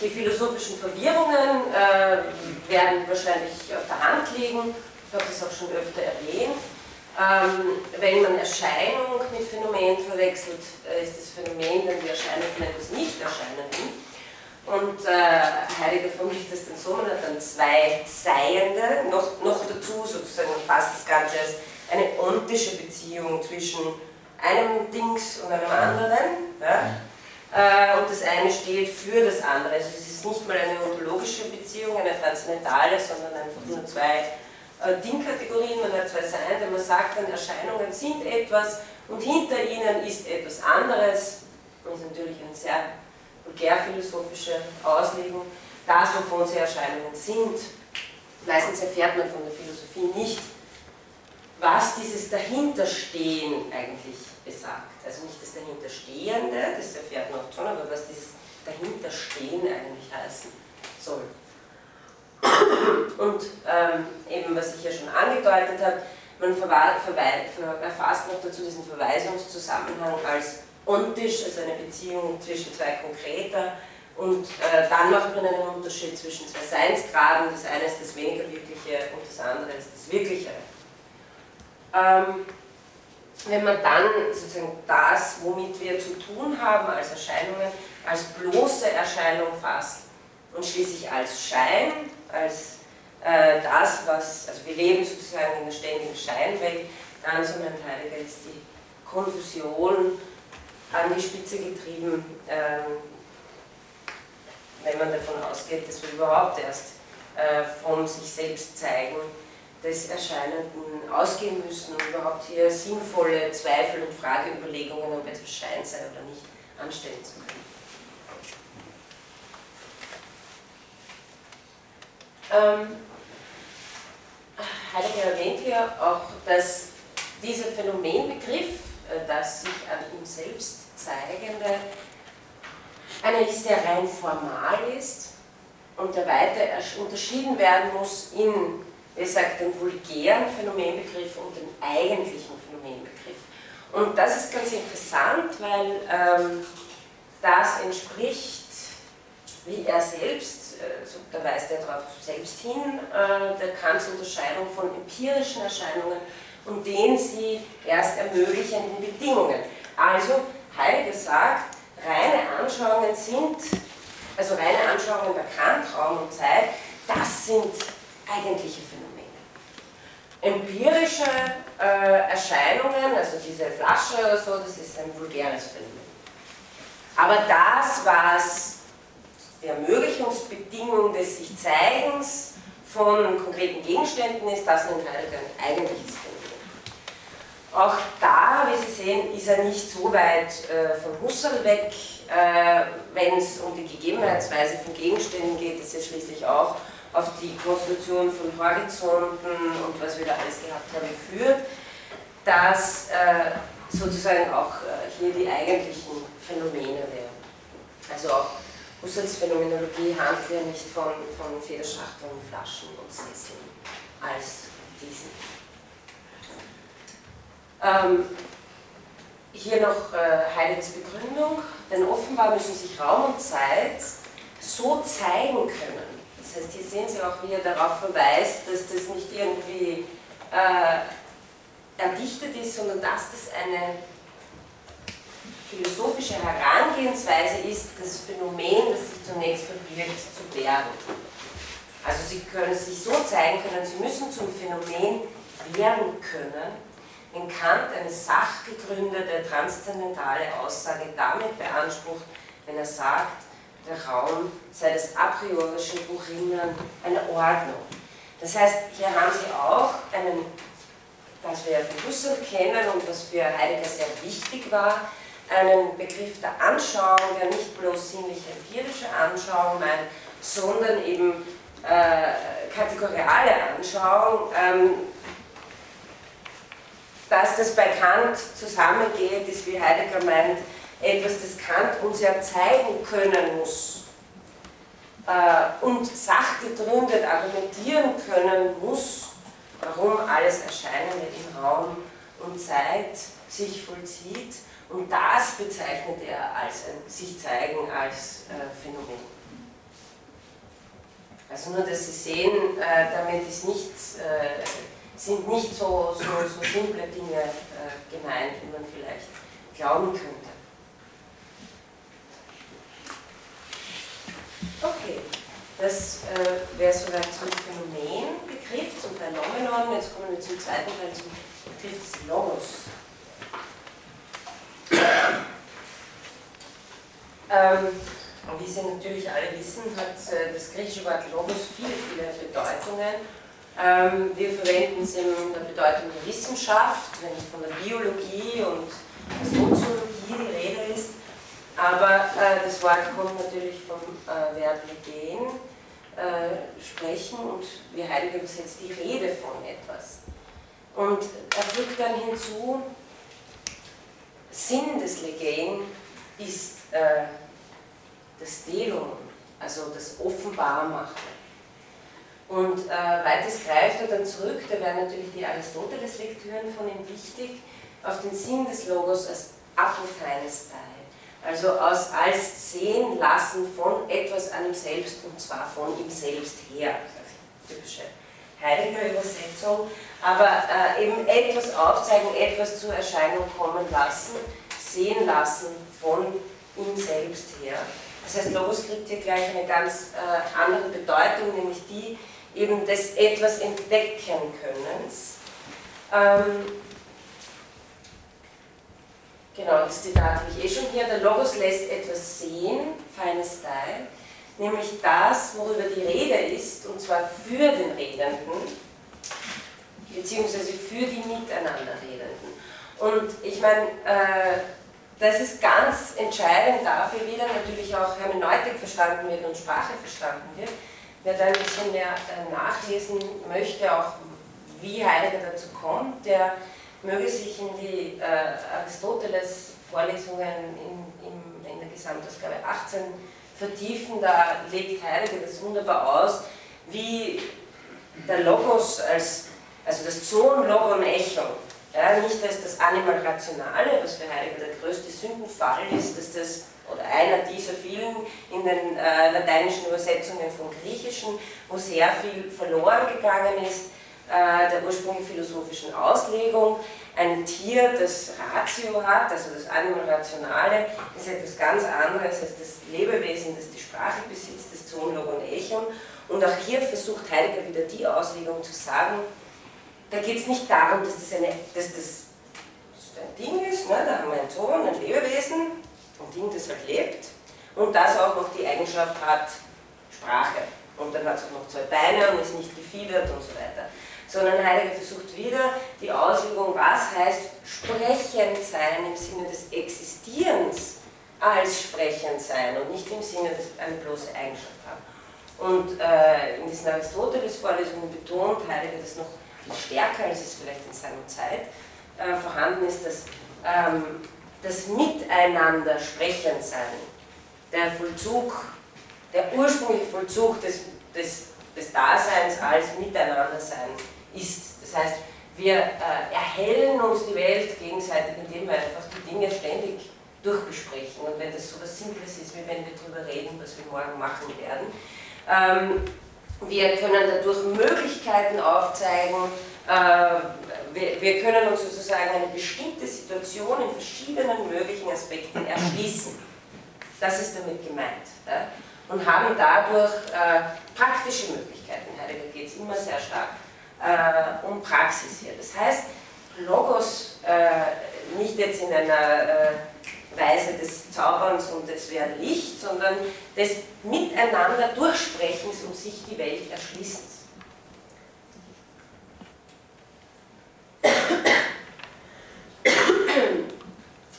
die philosophischen Verwirrungen äh, werden wahrscheinlich auf der Hand liegen, ich habe das auch schon öfter erwähnt. Ähm, wenn man Erscheinung mit Phänomen verwechselt, äh, ist das Phänomen dann die Erscheinung von etwas Nicht-Erscheinenden. Und äh, Heidegger formuliert das dann so, man hat dann zwei Seiende, noch, noch dazu sozusagen fasst das Ganze als eine ontische Beziehung zwischen einem Dings und einem anderen. Ja? Äh, und das eine steht für das andere. Also es ist nicht mal eine ontologische Beziehung, eine transzendentale, sondern einfach nur zwei äh, Dingkategorien, man hat zwei Seiten, man sagt dann, Erscheinungen sind etwas und hinter ihnen ist etwas anderes. Das ist natürlich eine sehr vulgärphilosophische Auslegung. Das, wovon sie Erscheinungen sind. Meistens erfährt man von der Philosophie nicht, was dieses Dahinterstehen eigentlich besagt. Also nicht das Dahinterstehende, das erfährt man oft schon, aber was dieses Dahinterstehen eigentlich heißen soll. Und ähm, eben, was ich ja schon angedeutet habe, man erfasst noch dazu diesen Verweisungszusammenhang als ontisch, also eine Beziehung zwischen zwei Konkreter. Und äh, dann macht man einen Unterschied zwischen zwei Seinsgraden. Das eine ist das weniger Wirkliche und das andere ist das Wirkliche. Ähm, wenn man dann sozusagen das, womit wir zu tun haben als Erscheinungen, als bloße Erscheinung fasst und schließlich als Schein, als äh, das, was, also wir leben sozusagen in der ständigen Scheinwelt, dann, so mein Heidegger, ist die Konfusion an die Spitze getrieben, ähm, wenn man davon ausgeht, dass wir überhaupt erst äh, von sich selbst zeigen, des Erscheinenden ausgehen müssen, um überhaupt hier sinnvolle Zweifel und Frageüberlegungen, ob etwas Schein sei oder nicht, anstellen zu können. Ähm, Heidegger erwähnt hier auch, dass dieser Phänomenbegriff, äh, das sich an ihm selbst zeigende, einer ist, der rein formal ist und der weiter unterschieden werden muss in, wie gesagt, den vulgären Phänomenbegriff und den eigentlichen Phänomenbegriff. Und das ist ganz interessant, weil ähm, das entspricht, wie er selbst also da weist er darauf selbst hin, äh, der Kants Unterscheidung von empirischen Erscheinungen und den sie erst ermöglichenden Bedingungen. Also Heidegger sagt, reine Anschauungen sind, also reine Anschauungen der Kant, Raum und Zeit, das sind eigentliche Phänomene. Empirische äh, Erscheinungen, also diese Flasche oder so, das ist ein vulgäres Phänomen. Aber das, was die Ermöglichungsbedingung des sich Zeigens von konkreten Gegenständen ist, das nennt Heidegger ein eigentliches Phänomen. Auch da, wie Sie sehen, ist er nicht so weit äh, von Husserl weg, äh, wenn es um die Gegebenheitsweise von Gegenständen geht, das ja schließlich auch auf die Konstruktion von Horizonten und was wir da alles gehabt haben führt, dass äh, sozusagen auch äh, hier die eigentlichen Phänomene wären. Also auch Husserls Phänomenologie handelt ja nicht von, von Federschachteln, Flaschen und Sesseln als diesen. Ähm, hier noch äh, Heideggers Begründung, denn offenbar müssen sich Raum und Zeit so zeigen können. Das heißt, hier sehen Sie auch, wie er darauf verweist, dass das nicht irgendwie äh, erdichtet ist, sondern dass das eine philosophische Herangehensweise ist, das Phänomen, das sich zunächst verbirgt, zu bergen. Also Sie können sich so zeigen können, Sie müssen zum Phänomen werden können, wenn Kant eine sachgegründete, transzendentale Aussage damit beansprucht, wenn er sagt, der Raum sei das a priorische Wohrinnen einer Ordnung. Das heißt, hier haben Sie auch einen, was wir von Husserl kennen und was für Heidegger sehr wichtig war, einen Begriff der Anschauung, der nicht bloß sinnlich-empirische Anschauung meint, sondern eben äh, kategoriale Anschauung, ähm, dass das bei Kant zusammengeht, ist, wie Heidegger meint, etwas, das Kant uns ja zeigen können muss. äh, und sachgegründet argumentieren können muss, warum alles Erscheinende im Raum und Zeit sich vollzieht. Und das bezeichnet er als ein sich zeigen als äh, Phänomen. Also nur, dass Sie sehen, äh, damit ist nicht, äh, sind nicht so, so, so simple Dinge äh, gemeint, wie man vielleicht glauben könnte. Okay, das äh, wäre soweit zum Phänomenbegriff, zum Phänomenon. Jetzt kommen wir zum zweiten Teil, zum Begriff des Logos. Ähm, wie Sie natürlich alle wissen, hat äh, das griechische Wort Logos viele, viele Bedeutungen. Ähm, wir verwenden es in der Bedeutung der Wissenschaft, wenn es von der Biologie und der Soziologie die Rede ist. Aber äh, das Wort kommt natürlich vom äh, Verb legen, äh, sprechen und wie Heidegger übersetzt die Rede von etwas. Und er fügt dann hinzu, Sinn des Legein ist äh, das Delum, also das Offenbarmachen. Und äh, weitest greift er dann zurück, da wären natürlich die Aristoteles-Lektüren von ihm wichtig, auf den Sinn des Logos als Apophanes also aus als sehen lassen von etwas an ihm selbst und zwar von ihm selbst her. Typische Heidegger-Übersetzung, aber äh, eben etwas aufzeigen, etwas zur Erscheinung kommen lassen, sehen lassen von ihm selbst her. Das heißt, Logos kriegt hier gleich eine ganz äh, andere Bedeutung, nämlich die eben des etwas entdecken Könnens. Ähm, genau, das Zitat habe ich eh schon hier. Der Logos lässt etwas sehen, feines Style, nämlich das, worüber die Rede ist, und zwar für den Redenden, beziehungsweise für die Miteinanderredenden. Und ich meine, äh, das ist ganz entscheidend dafür, wie dann natürlich auch Hermeneutik verstanden wird und Sprache verstanden wird. Wer da ein bisschen mehr äh, nachlesen möchte, auch wie Heidegger dazu kommt, der möge sich in die äh, Aristoteles-Vorlesungen in, in, in der Gesamtausgabe 18 vertiefen. Da legt Heidegger das wunderbar aus, wie der Logos als, also das Zoon, Logon, Echo, ja, nicht als das Animal-Rationale, was für Heidegger der größte Sündenfall ist, dass das, oder einer dieser vielen in den äh, lateinischen Übersetzungen vom Griechischen, wo sehr viel verloren gegangen ist, äh, der ursprünglich philosophischen Auslegung. Ein Tier, das Ratio hat, also das Animal Rationale, ist etwas ganz anderes als das Lebewesen, das die Sprache besitzt, das Zoon, Logon, Echon. Und auch hier versucht Heidegger wieder die Auslegung zu sagen, da geht es nicht darum, dass das, eine, dass das ein Ding ist, ne? da haben wir einen Ton, ein Lebewesen, ein Ding, das halt lebt und das auch noch die Eigenschaft hat, Sprache. Und dann hat es auch noch zwei Beine und ist nicht gefiedert und so weiter. Sondern Heidegger versucht wieder die Auslegung, was heißt sprechend sein im Sinne des Existierens als sprechend sein und nicht im Sinne, dass eine bloße Eigenschaft haben. Und äh, in diesen Aristoteles-Vorlesungen betont Heidegger das noch viel stärker, als es vielleicht in seiner Zeit äh, vorhanden ist, dass ähm, das Miteinander sprechend sein, der Vollzug, der ursprüngliche Vollzug des, des, des Daseins als Miteinander sein ist. Das heißt, wir äh, erhellen uns die Welt gegenseitig, indem wir einfach die Dinge ständig durchbesprechen. Und wenn das so was Simples ist, wie wenn wir darüber reden, was wir morgen machen werden, ähm, wir können dadurch Möglichkeiten aufzeigen, äh, wir, können uns sozusagen eine bestimmte Situation in verschiedenen möglichen Aspekten erschließen. Das ist damit gemeint. Und haben dadurch äh, praktische Möglichkeiten. Heidegger geht es immer sehr stark äh, um Praxis hier. Das heißt, Logos nicht jetzt in einer Weise des Zauberns und des wäre Licht, sondern des Miteinander Durchsprechens und sich die Welt erschließens.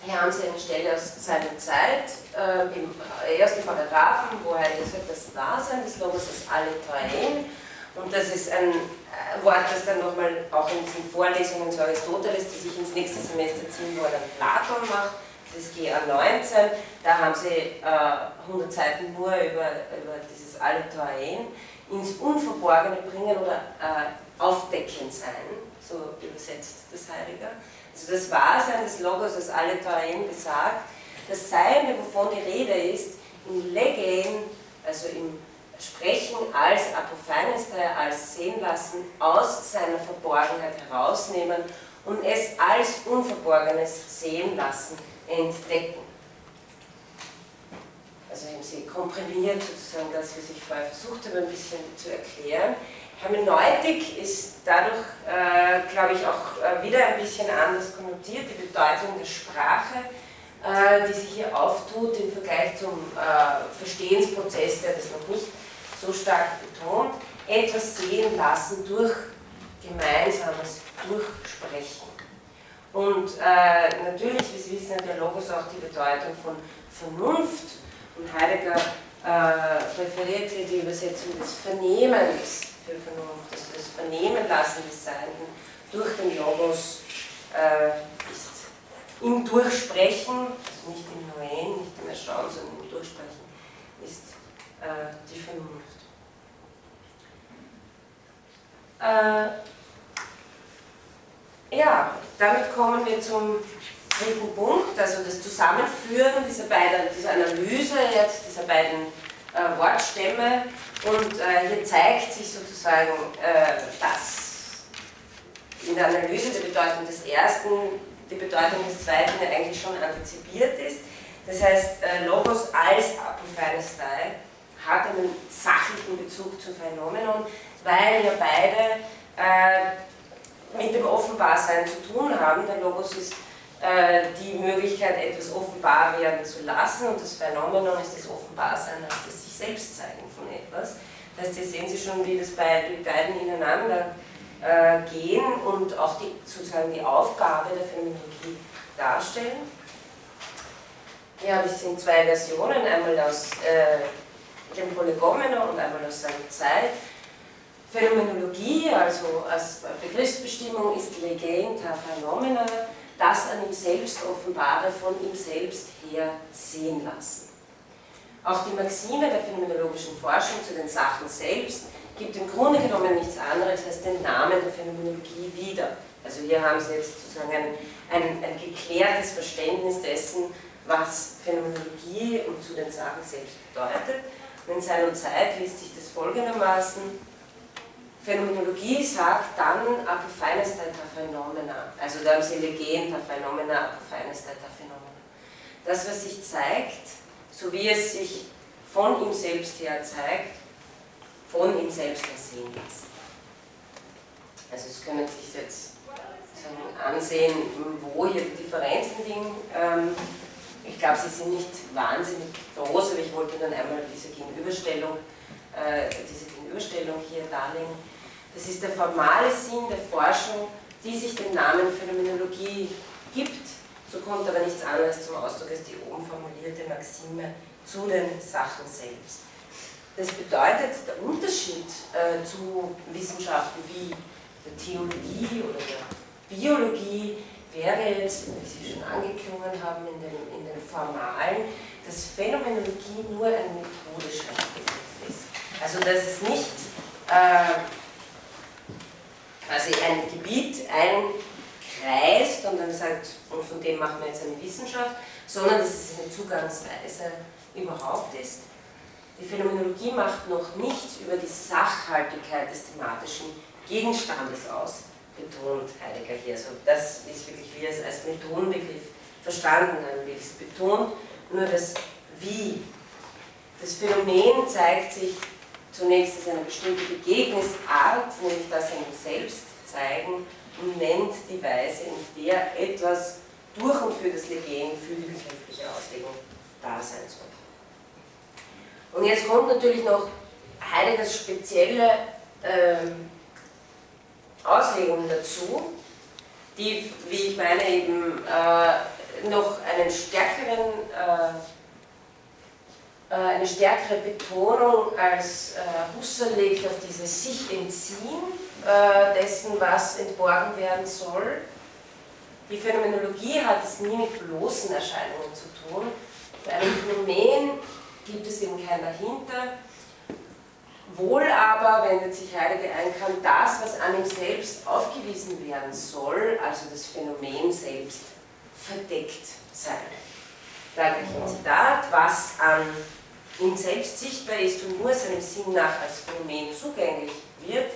Hier haben Sie eine Stelle aus seiner Zeit, äh, im ersten Paragraphen, wo er gesagt das Dasein des Logos ist alle Treuen. Und das ist ein äh, Wort, das dann nochmal auch in diesen Vorlesungen zu Aristoteles, die sich ins nächste Semester ziehen wollen, Platon macht das GA19, da haben sie äh, 100 Seiten nur über, über dieses Aletoaen, ins Unverborgene bringen oder äh, aufdeckend sein, so übersetzt das Heiliger. Also das Wahrsein des Logos, das Aletoaen besagt, das Seine, wovon die Rede ist, im Legen, also im Sprechen als Apophanestai, als sehen lassen, aus seiner Verborgenheit herausnehmen und es als Unverborgenes sehen lassen, entdecken. Also haben sie komprimiert sozusagen das, was ich vorher versucht habe, ein bisschen zu erklären. Hermeneutik ist dadurch, äh, glaube ich, auch äh, wieder ein bisschen anders konnotiert, die Bedeutung der Sprache, äh, die sich hier auftut im Vergleich zum äh, Verstehensprozess, der das noch nicht so stark betont, etwas sehen lassen durch gemeinsames Durchsprechen. Und äh, natürlich, Sie wissen, der Logos auch die Bedeutung von Vernunft. Und Heidegger äh, referiert hier die Übersetzung des Vernehmens für Vernunft, also das Vernehmen lassen des Seienden durch den Logos äh, ist im Durchsprechen, also nicht im Noen, nicht im Erschauen, sondern im Durchsprechen, ist äh, die Vernunft. Äh, ja, damit kommen wir zum dritten Punkt, also das Zusammenführen dieser beiden, dieser Analyse jetzt, dieser beiden äh, Wortstämme und äh, hier zeigt sich sozusagen, äh, dass in der Analyse der Bedeutung des ersten die Bedeutung des zweiten ja eigentlich schon antizipiert ist. Das heißt, äh, Logos als Apophanestai hat einen sachlichen Bezug zum Phänomenon, weil ja beide äh, mit dem Offenbarsein zu tun haben. Der Logos ist äh, die Möglichkeit, etwas offenbar werden zu lassen und das Phänomenon ist das Offenbarsein als das sich selbst zeigen von etwas. Das heißt, hier sehen Sie schon, wie das bei, die beiden ineinander äh, gehen und auch die, sozusagen die Aufgabe der Phänomenologie darstellen. Ja, das sind zwei Versionen, einmal aus äh, dem Prolegomena und einmal aus seiner Zeit. Phänomenologie, also als Begriffsbestimmung, ist legenta phenomena, das an ihm selbst offenbare, von ihm selbst her sehen lassen. Auch die Maxime der phänomenologischen Forschung zu den Sachen selbst gibt im Grunde genommen nichts anderes als den Namen der Phänomenologie wieder. Also hier haben Sie jetzt sozusagen ein, ein, ein geklärtes Verständnis dessen, was Phänomenologie und zu den Sachen selbst bedeutet. Und in seiner Zeit liest sich das folgendermaßen, Phänomenologie sagt dann apophaines data phenomena, also da haben sie legenda phenomena, apophaines data phenomena. Das, was sich zeigt, so wie es sich von ihm selbst her zeigt, von ihm selbst her sehen lässt. Also es können sich jetzt ansehen, wo hier die Differenzen liegen. Ähm, ich glaube, sie sind nicht wahnsinnig groß, aber ich wollte dann einmal diese Gegenüberstellung, äh, diese Gegenüberstellung hier darlegen. Das ist der formale Sinn der Forschung, die sich den Namen Phänomenologie gibt. So kommt aber nichts anderes zum Ausdruck als die oben formulierte Maxime zu den Sachen selbst. Das bedeutet, der Unterschied äh, zu Wissenschaften wie der Theologie oder der Biologie wäre jetzt, wie Sie schon angeklungen haben, in den, in den Formalen, dass Phänomenologie nur ein methodischer Begriff ist. Also dass es nicht äh, quasi ein Gebiet einkreist und dann sagt, und von dem machen wir jetzt eine Wissenschaft, sondern dass es eine Zugangsweise überhaupt ist. Die Phänomenologie macht noch nichts über die Sachhaltigkeit des thematischen Gegenstandes aus, betont Heidegger hier. Also das ist wirklich, wie er es als Methodenbegriff verstanden haben will. Es betont nur das Wie. Das Phänomen zeigt sich zunächst als eine bestimmte Begegnungsart, nämlich das ihm selbst zeigen und nennt die Weise, in der etwas durch und für das Legen, für die begriffliche Auslegung da sein soll. Und jetzt kommt natürlich noch Heideggers spezielle ähm, Auslegungen dazu, die, wie ich meine, eben äh, noch einen stärkeren äh, eine stärkere Betonung als äh, Husserl legt auf dieses sich entziehen äh, dessen, was entborgen werden soll. Die Phänomenologie hat es nie mit bloßen Erscheinungen zu tun. Bei einem Phänomen gibt es eben kein dahinter. Wohl aber wendet sich Heidegger ein, kann das, was an ihm selbst aufgewiesen werden soll, also das Phänomen selbst, verdeckt sein. Da gleich ein Zitat, was an ihm selbst sichtbar ist und nur seinem Sinn nach als Phänomen zugänglich wird,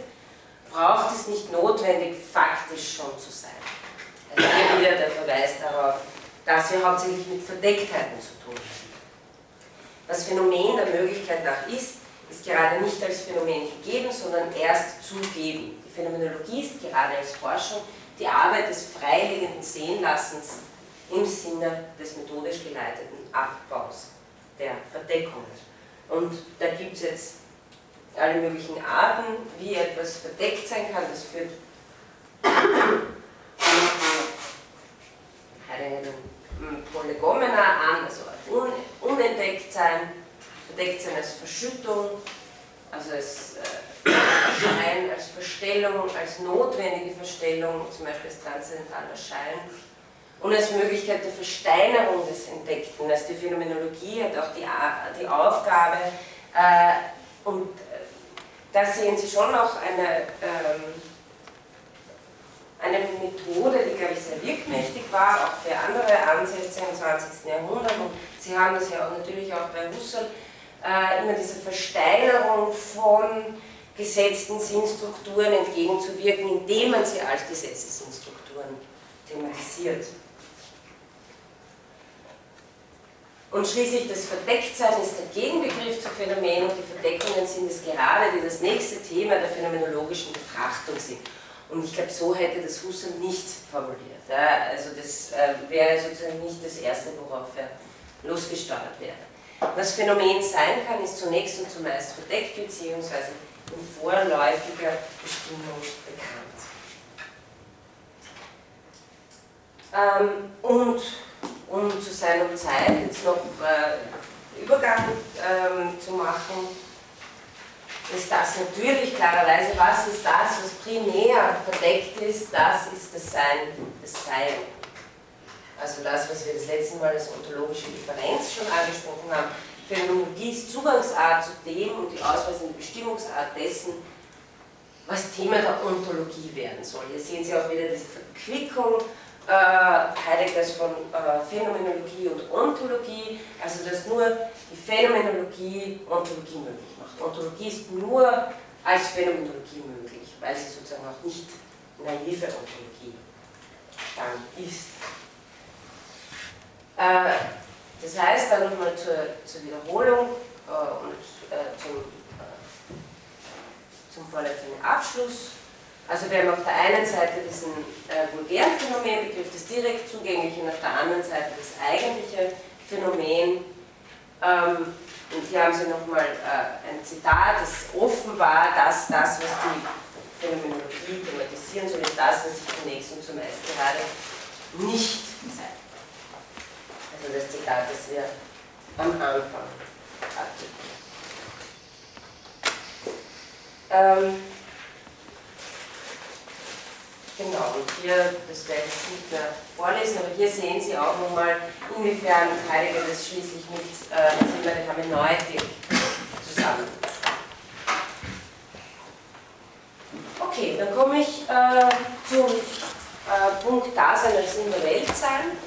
braucht es nicht notwendig, faktisch schon zu sein. Also hier wieder der Verweis darauf, dass wir hauptsächlich mit Verdeckkheiten zu tun haben. Das Phänomen der Möglichkeit nach ist, ist gerade nicht als Phänomen gegeben, sondern erst zugeben. Die Phänomenologie ist gerade als Forschung die Arbeit des freiliegenden Sehenlassens im Sinne des methodisch geleiteten Abbaus der Verdeckung. Und da gibt es jetzt alle möglichen Arten, wie etwas verdeckt sein kann. Das führt einen Prolegomena an, also un unentdeckt sein, verdeckt sein als Verschüttung, also als äh, Schein, als Verstellung, als notwendige Verstellung, zum Beispiel als transzendentaler Schein und als Möglichkeit der Versteinerung des Entdeckten. Also die Phänomenologie hat auch die, die Aufgabe, äh, und äh, da sehen Sie schon noch eine, ähm, eine Methode, die, glaube ich, sehr wirkmächtig war, auch für andere Ansätze im 20. Jahrhundert. Und Sie haben das ja auch natürlich auch bei Husserl, äh, immer diese Versteinerung von gesetzten Sinnstrukturen entgegenzuwirken, indem man sie als Gesetzessinnstrukturen thematisiert. Und schließlich das Verdecktsein ist der Gegenbegriff zu Phänomen und die Verdeckungen sind es gerade, die das nächste Thema der phänomenologischen Betrachtung sind. Und ich glaube, so hätte das Husserl nicht formuliert. Ja? Also das äh, wäre sozusagen nicht das Erste, worauf er losgesteuert wäre. Was Phänomen sein kann, ist zunächst und zumeist verdeckt bzw. in vorläufiger Bestimmung bekannt. Ähm, und um zu seiner Zeit jetzt noch äh, Übergang ähm, zu machen, ist das natürlich klarerweise, was ist das, was primär verdeckt ist, das ist das Sein, das Sein. Also das, was wir das letzte Mal als ontologische Differenz schon angesprochen haben. Phänomenologie ist Zugangsart zu dem und die ausweisende Bestimmungsart dessen, was Thema der Ontologie werden soll. Hier sehen Sie auch wieder diese Verquickung Heideggers von äh, Phänomenologie und Ontologie, also dass nur die Phänomenologie Ontologie möglich macht. Ontologie ist nur als Phänomenologie möglich, weil sie sozusagen auch nicht naive Ontologie dann ist. Äh, das heißt, dann nochmal zur, zur Wiederholung äh, und äh, zum, äh, zum vorletzten Abschluss. Also wir haben auf der einen Seite diesen äh, Phänomenbegriff, das direkt zugängliche, und auf der anderen Seite das eigentliche Phänomen. Ähm, und hier haben Sie nochmal äh, ein Zitat, das offenbar das, das, was die Phänomenologie thematisieren soll, ist das, was ich zunächst und zumeist gerade nicht zeigt. Also das Zitat, das wir am Anfang hatten. Ähm, Genau, und hier, das werde ich nicht mehr vorlesen, aber hier sehen Sie auch nochmal, inwiefern Heidegger das schließlich mit äh, dem Thema der Hermeneutik zusammen. Okay, dann komme ich äh, zum äh, Punkt Dasein als in der Welt sein,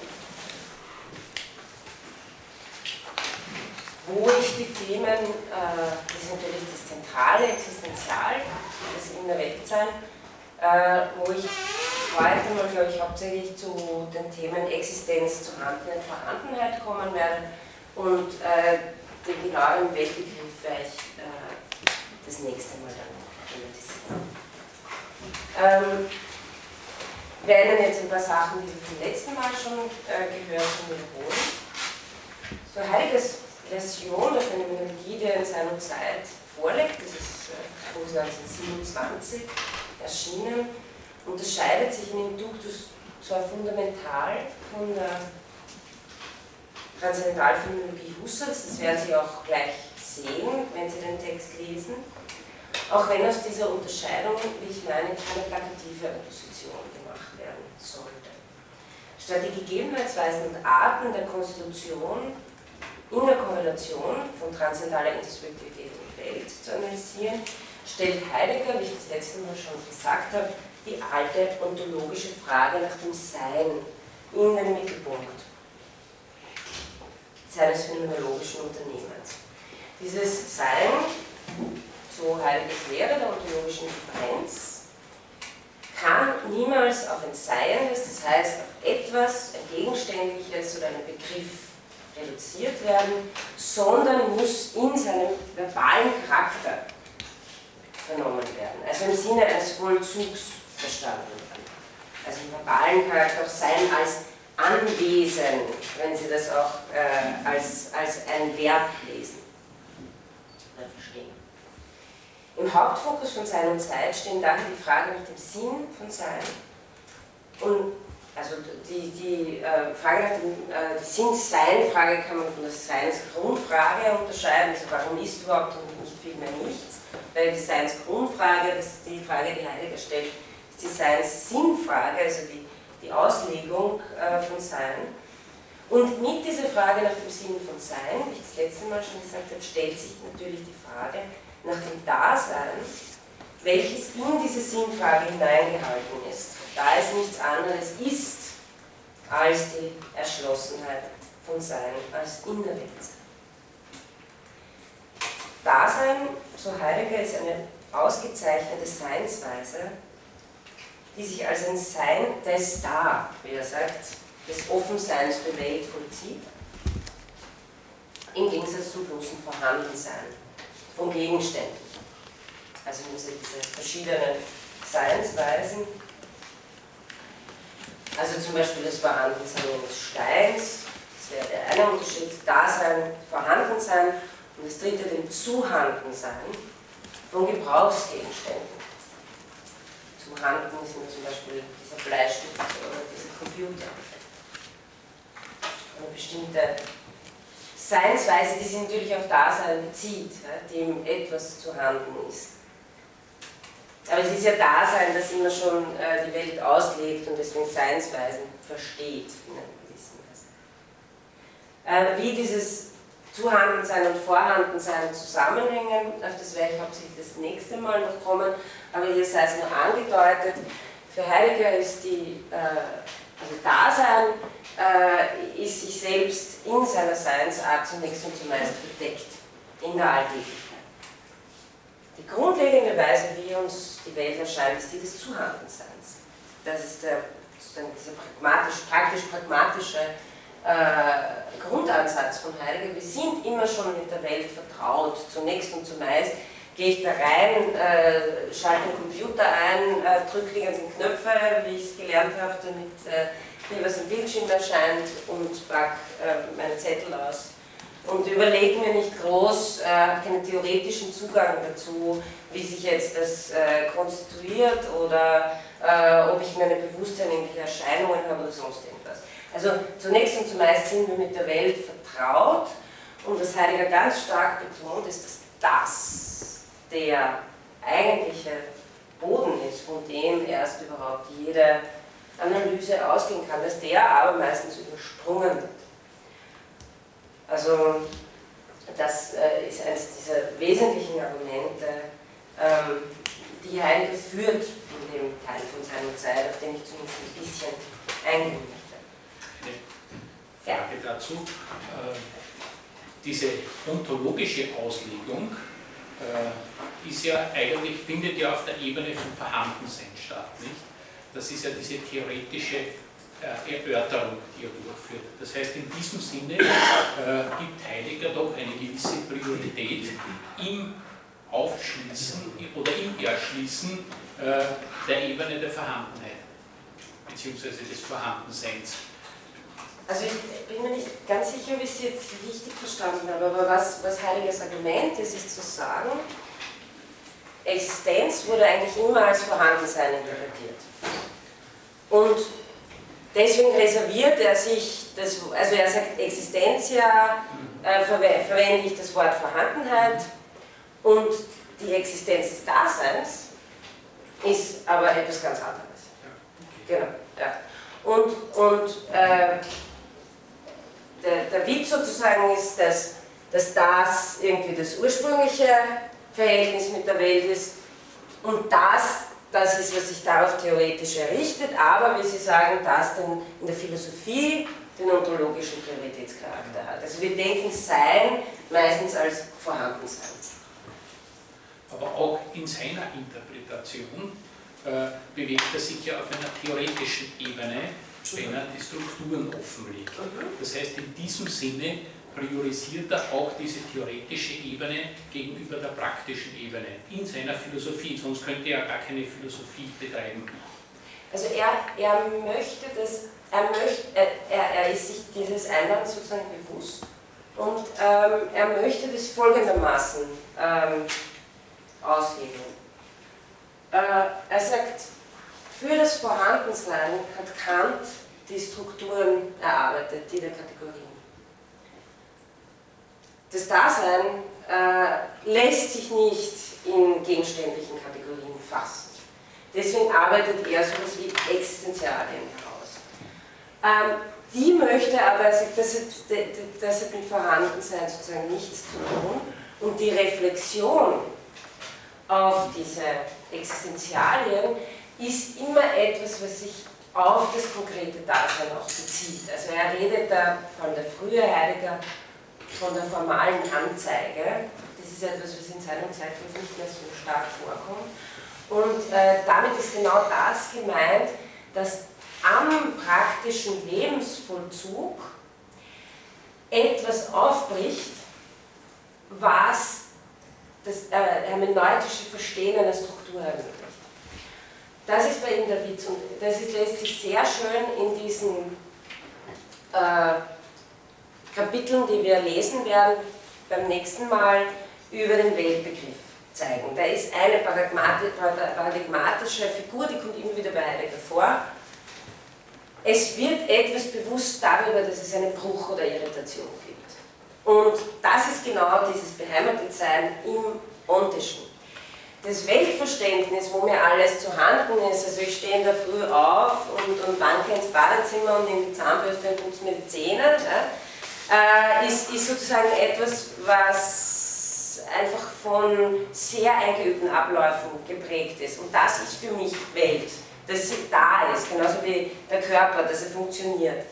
wo ich die Themen, äh, das ist natürlich das Zentrale, Existenzial, das in der Welt sein, äh, wo ich heute mal, glaube ich, hauptsächlich zu den Themen Existenz, zu Handeln und Vorhandenheit kommen werde und äh, den genaueren Weltbegriff werde ich äh, das nächste Mal dann thematisieren. Ähm, werden jetzt ein paar Sachen, die wir vom letzten Mal schon äh, gehört haben, wiederholen. So Heideggers Version der Phänomenologie, die er in seiner Zeit vorlegt, das ist äh, 1927, erschienen, unterscheidet sich in Inductus zwar fundamental von der Transzendentalphänomenologie Husserls, das werden Sie auch gleich sehen, wenn Sie den Text lesen, auch wenn aus dieser Unterscheidung, wie ich meine, keine plakative Opposition gemacht werden sollte. statt die Gegebenheitsweisen und Arten der Konstitution in der Korrelation von transzendentaler Intersubjektivität Welt zu analysieren, stellt Heidegger, wie ich das letzte Mal schon gesagt habe, die alte ontologische Frage nach dem Sein in den Mittelpunkt seines phänomenologischen Unternehmens. Dieses Sein, so Heideggers Lehre der ontologischen Differenz, kann niemals auf ein Seiendes, das heißt auf etwas, ein Gegenständliches oder einen Begriff reduziert werden, sondern muss in seinem verbalen Charakter vernommen werden, also im Sinne eines Vollzugs verstanden werden. Also im verbalen Charakter auch sein als Anwesen, wenn Sie das auch äh, als, als ein Verb lesen oder verstehen. Im Hauptfokus von Sein und Zeit stehen daher die Frage nach dem Sinn von Sein und also die, die äh, Frage nach dem äh, Sinn-Sein-Frage kann man von der Seinsgrundfrage unterscheiden, also warum ist überhaupt und nicht vielmehr nichts, weil die Seinsgrundfrage, das ist die Frage, die Heidegger stellt, ist die Seins-Sinnfrage, also die, die Auslegung äh, von Sein. Und mit dieser Frage nach dem Sinn von Sein, wie ich das letzte Mal schon gesagt habe, stellt sich natürlich die Frage nach dem Dasein, welches in diese Sinnfrage hineingehalten ist da es nichts anderes ist als die Erschlossenheit von Sein als in der. Dasein, so Heidegger, ist eine ausgezeichnete Seinsweise, die sich als ein Sein des Da, wie er sagt, des Offenseins für Welt vollzieht, im Gegensatz zum bloßen Vorhandensein von Gegenständen. Also diese, diese verschiedenen Seinsweisen, also zum Beispiel das Vorhandensein eines Steins, das wäre der eine Unterschied, Dasein, Vorhandensein und das dritte dem Zuhandensein von Gebrauchsgegenständen. Zum Handen sind zum Beispiel dieser Bleistift oder dieser Computer. Eine bestimmte Seinsweise, die sich natürlich auf Dasein bezieht, dem etwas zu handen ist. Aber es ist ja Dasein, das immer schon äh, die Welt auslegt und deswegen Seinsweisen versteht. Äh, wie dieses Zuhandensein und Vorhandensein zusammenhängen, auf das werde ich hauptsächlich das nächste Mal noch kommen, aber hier sei es nur angedeutet. Für Heidegger ist die, äh, also Dasein äh, ist sich selbst in seiner Seinsart zunächst und zumeist verdeckt in der Alltäglichkeit. Die grundlegende Weise, wie uns die Welt erscheint, ist die des Zuhandenseins. Das ist der, dieser pragmatisch, praktisch-pragmatische äh, Grundansatz von Heidegger. Wir sind immer schon mit der Welt vertraut, zunächst und zumeist gehe ich da rein, äh, schalte den Computer ein, äh, drücke die ganzen Knöpfe, wie ich es gelernt habe, damit äh, mir was im Bildschirm erscheint und pack äh, meine Zettel aus und überlege mir nicht groß, äh, keinen theoretischen Zugang dazu, wie sich jetzt das äh, konstituiert oder äh, ob ich meine Bewusstsein irgendwelche Erscheinungen habe oder sonst irgendwas. Also zunächst und zumeist sind wir mit der Welt vertraut und was Heidegger ganz stark betont, ist, dass das der eigentliche Boden ist, von dem erst überhaupt jede Analyse ausgehen kann, dass der aber meistens übersprungen wird. Also das äh, ist eines dieser wesentlichen Argumente, ähm, die Heidegger führt in dem Teil von seiner Zeit, auf den ich zumindest ein bisschen eingehen möchte. Eine Frage dazu. Äh, diese ontologische Auslegung äh, ist ja eigentlich, findet ja auf der Ebene von Vorhandensein statt, nicht? Das ist ja diese theoretische Erörterung, die er durchführt. Das heißt, in diesem Sinne äh, gibt Heidegger doch eine gewisse Priorität im Aufschließen oder im Erschließen äh, der Ebene der Vorhandenheit, beziehungsweise des Vorhandenseins. Also ich bin mir nicht ganz sicher, ob ich es jetzt richtig verstanden habe, aber was, was Heideggers Argument ist, ist zu sagen, Existenz wurde eigentlich immer als Vorhandensein interpretiert. Und Deswegen reserviert er sich, das, also er sagt Existentia, äh, verwende ich das Wort Vorhandenheit und die Existenz des Daseins ist aber etwas ganz anderes. Genau, ja. Und, und äh, der, der Witz sozusagen ist, dass, dass das irgendwie das ursprüngliche Verhältnis mit der Welt ist und das, das ist, was sich darauf theoretisch errichtet, aber wie Sie sagen, das dann in der Philosophie den ontologischen Prioritätscharakter hat. Also wir denken Sein meistens als Vorhandensein. Aber auch in seiner Interpretation äh, bewegt er sich ja auf einer theoretischen Ebene, wenn er die Strukturen offenlegt. Mhm. Das heißt, in diesem Sinne priorisiert er auch diese theoretische Ebene gegenüber der praktischen Ebene in seiner Philosophie, sonst könnte er gar keine Philosophie betreiben. Also er, er möchte das, er, möchte, er, er ist sich dieses Einwands sozusagen bewusst und ähm, er möchte das folgendermaßen ähm, aushebeln. Äh, er sagt, für das Vorhandensein hat Kant die Strukturen erarbeitet, die der Kategorien. Das Dasein äh, lässt sich nicht in gegenständlichen Kategorien fassen. Deswegen arbeitet er so etwas wie Existenzialien heraus. Ähm, die möchte aber, das hat, das hat mit Vorhandensein sozusagen nichts zu tun. Und die Reflexion auf diese Existenzialien ist immer etwas, was sich auf das konkrete Dasein auch bezieht. Also er redet da von der frühe Heidegger von der formalen Anzeige. Das ist etwas, was in seinem Zeitpunkt nicht mehr so stark vorkommt. Und äh, damit ist genau das gemeint, dass am praktischen Lebensvollzug etwas aufbricht, was das äh, hermeneutische Verstehen einer Struktur ermöglicht. Das ist bei ihm der Witz und das ist, lässt sich sehr schön in diesen äh, Kapiteln, die wir lesen werden, beim nächsten Mal über den Weltbegriff zeigen. Da ist eine paradigmatische Figur, die kommt immer wieder bei Heidegger vor. Es wird etwas bewusst darüber, dass es einen Bruch oder Irritation gibt. Und das ist genau dieses Beheimatetsein im Ontischen. Das Weltverständnis, wo mir alles zu handen ist, also ich stehe in der Früh auf und, und wanke ins Badezimmer und in die Zahnbürste und putze mir die Zähne, ja, äh, ist, ist sozusagen etwas, was einfach von sehr eingeübten Abläufen geprägt ist. Und das ist für mich Welt, dass sie da ist, genauso wie der Körper, dass er funktioniert.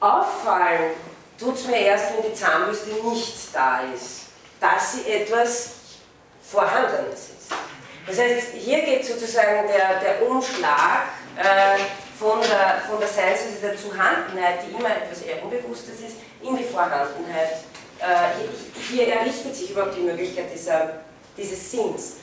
Auffallen tut es mir erst, wenn die Zahnbürste nicht da ist, dass sie etwas Vorhandenes ist. Das heißt, hier geht sozusagen der, der Umschlag äh, von, der, von der Seinsweise der Zuhandenheit, die immer etwas eher Unbewusstes ist, in die Vorhandenheit. Äh, hier errichtet sich überhaupt die Möglichkeit dieser, dieses Sinns.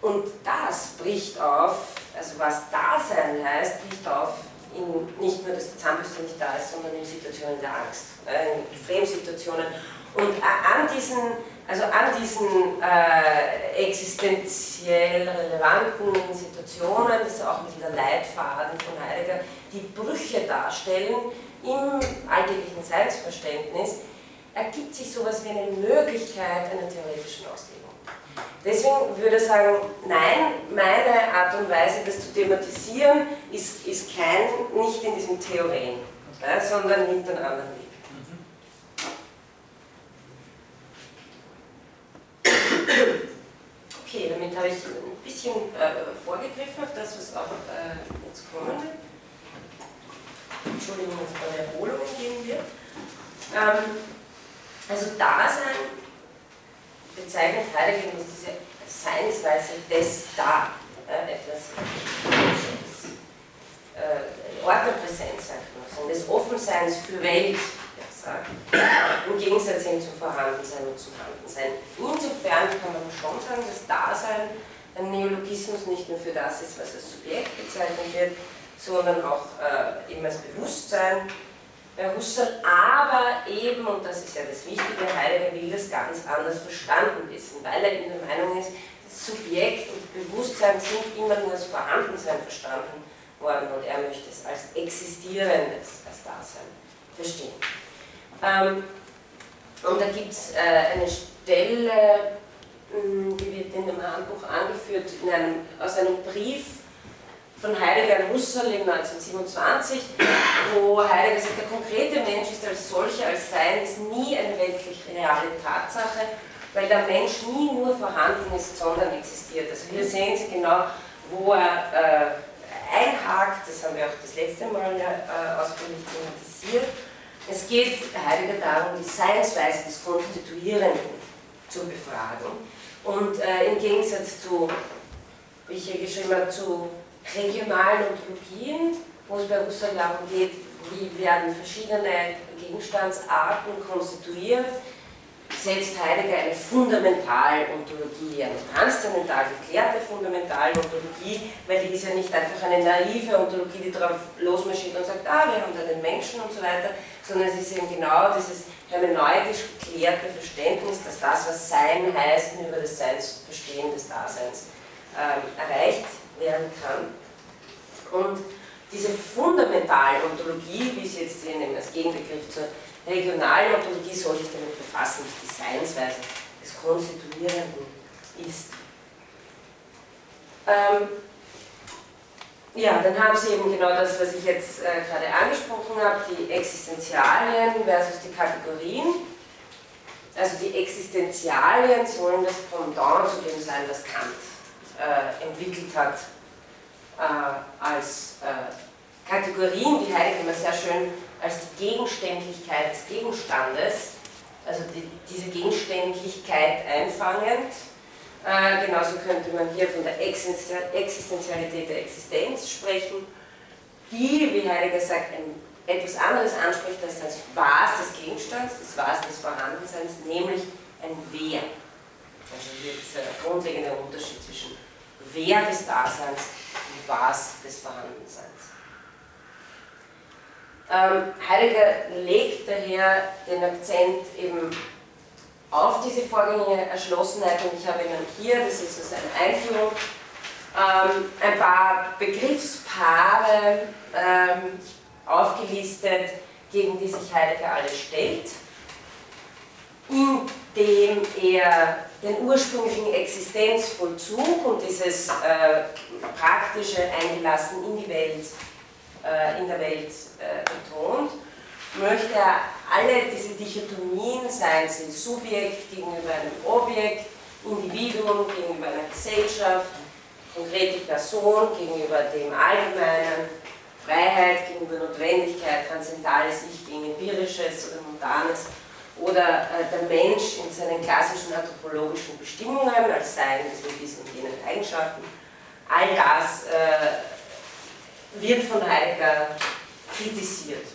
Und das bricht auf, also was Dasein heißt, bricht auf in, nicht nur, dass die Zahnbürste nicht da ist, sondern in Situationen der Angst, äh, in Extremsituationen. Und an diesen, also an diesen äh, existenziell relevanten Situationen, das ist auch ein bisschen der Leitfaden von Heidegger, die Brüche darstellen im alltäglichen Seinsverständnis, ergibt sich sowas wie eine Möglichkeit einer theoretischen Auslegung. Deswegen würde ich sagen, nein, meine Art und Weise, das zu thematisieren, ist, ist kein, nicht in diesem Theorem, ja, sondern nimmt einen anderen Weg. Okay, damit habe ich ein bisschen äh, vorgegriffen auf das, was auch äh, jetzt kommen wird. Entschuldigung, jetzt bei der Erholung gehen wird. Ähm, also Dasein bezeichnet Heidegger als diese Seinsweise des Da, äh, etwas äh, Ordnerpräsenz, sagt man, des Offenseins für Welt, sagt, im Gegensatz eben zum Vorhandensein und zum Handensein. Insofern kann man schon sagen, dass Dasein ein Neologismus nicht nur für das ist, was als Subjekt bezeichnet wird, sondern auch äh, eben als Bewusstsein bei Husserl, aber eben, und das ist ja das Wichtige, Heidegger will das ganz anders verstanden wissen, weil er in der Meinung ist, Subjekt und Bewusstsein sind immer nur als Vorhandensein verstanden worden und er möchte es als Existierendes, als Dasein verstehen. Ähm, und da gibt es äh, eine Stelle, mh, die wird in dem Handbuch angeführt, einem, aus einem Brief von Heidegger und Husserl im 1927, wo Heidegger sagt, der konkrete Mensch ist als solcher, als Sein, ist nie eine weltlich reale Tatsache, weil der Mensch nie nur vorhanden ist, sondern existiert. Also hier sehen Sie genau, wo er äh, einhakt, das haben wir auch das letzte Mal äh, ausführlich thematisiert. Es geht Heidegger darum, die Seinsweise des Konstituierenden zu befragen. Und äh, im Gegensatz zu, wie ich hier geschrieben habe, zu regionalen Ontologien, wo es bei Husserl darum geht, wie werden verschiedene Gegenstandsarten konstituiert, setzt Heidegger eine Fundamentalontologie, eine transzendental geklärte Fundamentalontologie, weil die ist ja nicht einfach eine naive Ontologie, die darauf losmarschiert und sagt, ah, wir haben da den Menschen und so weiter, sondern es ist eben genau dieses hermeneutisch geklärte Verständnis, dass das, was Sein heißt, über das Seinsverstehen des Daseins ähm, erreicht werden kann. Und diese Fundamentalontologie, wie es jetzt hier als Gegenbegriff zur regionalen Ontologie soll sich damit befassen, was die Seinsweise des Konstituierenden ist. Ähm, ja, dann haben Sie eben genau das, was ich jetzt äh, gerade angesprochen habe, die Existenzialien versus die Kategorien. Also die Existenzialien sollen das Pendant zu dem sein, was Kant äh, entwickelt hat als äh, Kategorien, die Heidegger immer sehr schön als die Gegenständlichkeit des Gegenstandes, also die, diese Gegenständlichkeit einfangend. Äh, genauso könnte man hier von der Existenzialität der Existenz sprechen, die, wie Heidegger sagt, ein, etwas anderes anspricht als das Was des Gegenstands, das Was des Vorhandenseins, nämlich ein Wer. Also hier ist der grundlegende Unterschied zwischen Wer des Daseins Was des Vorhandenseins. Ähm, Heidegger legt daher den Akzent eben auf diese vorgängige Erschlossenheit und ich habe Ihnen hier, das ist also eine Einführung, ähm, ein paar Begriffspaare ähm, aufgelistet, gegen die sich Heidegger alle stellt, indem er den ursprünglichen Existenzvollzug und dieses äh, praktische Eingelassen in die Welt äh, in der Welt äh, betont, möchte er alle diese Dichotomien, seien sie Subjekt gegenüber einem Objekt, Individuum gegenüber einer Gesellschaft, konkrete Person gegenüber dem Allgemeinen, Freiheit gegenüber Notwendigkeit, transzendales Ich gegen empirisches oder mundanes oder äh, der Mensch in seinen klassischen anthropologischen Bestimmungen als Sein mit diesen und jenen Eigenschaften. All das äh, wird von Heidegger kritisiert.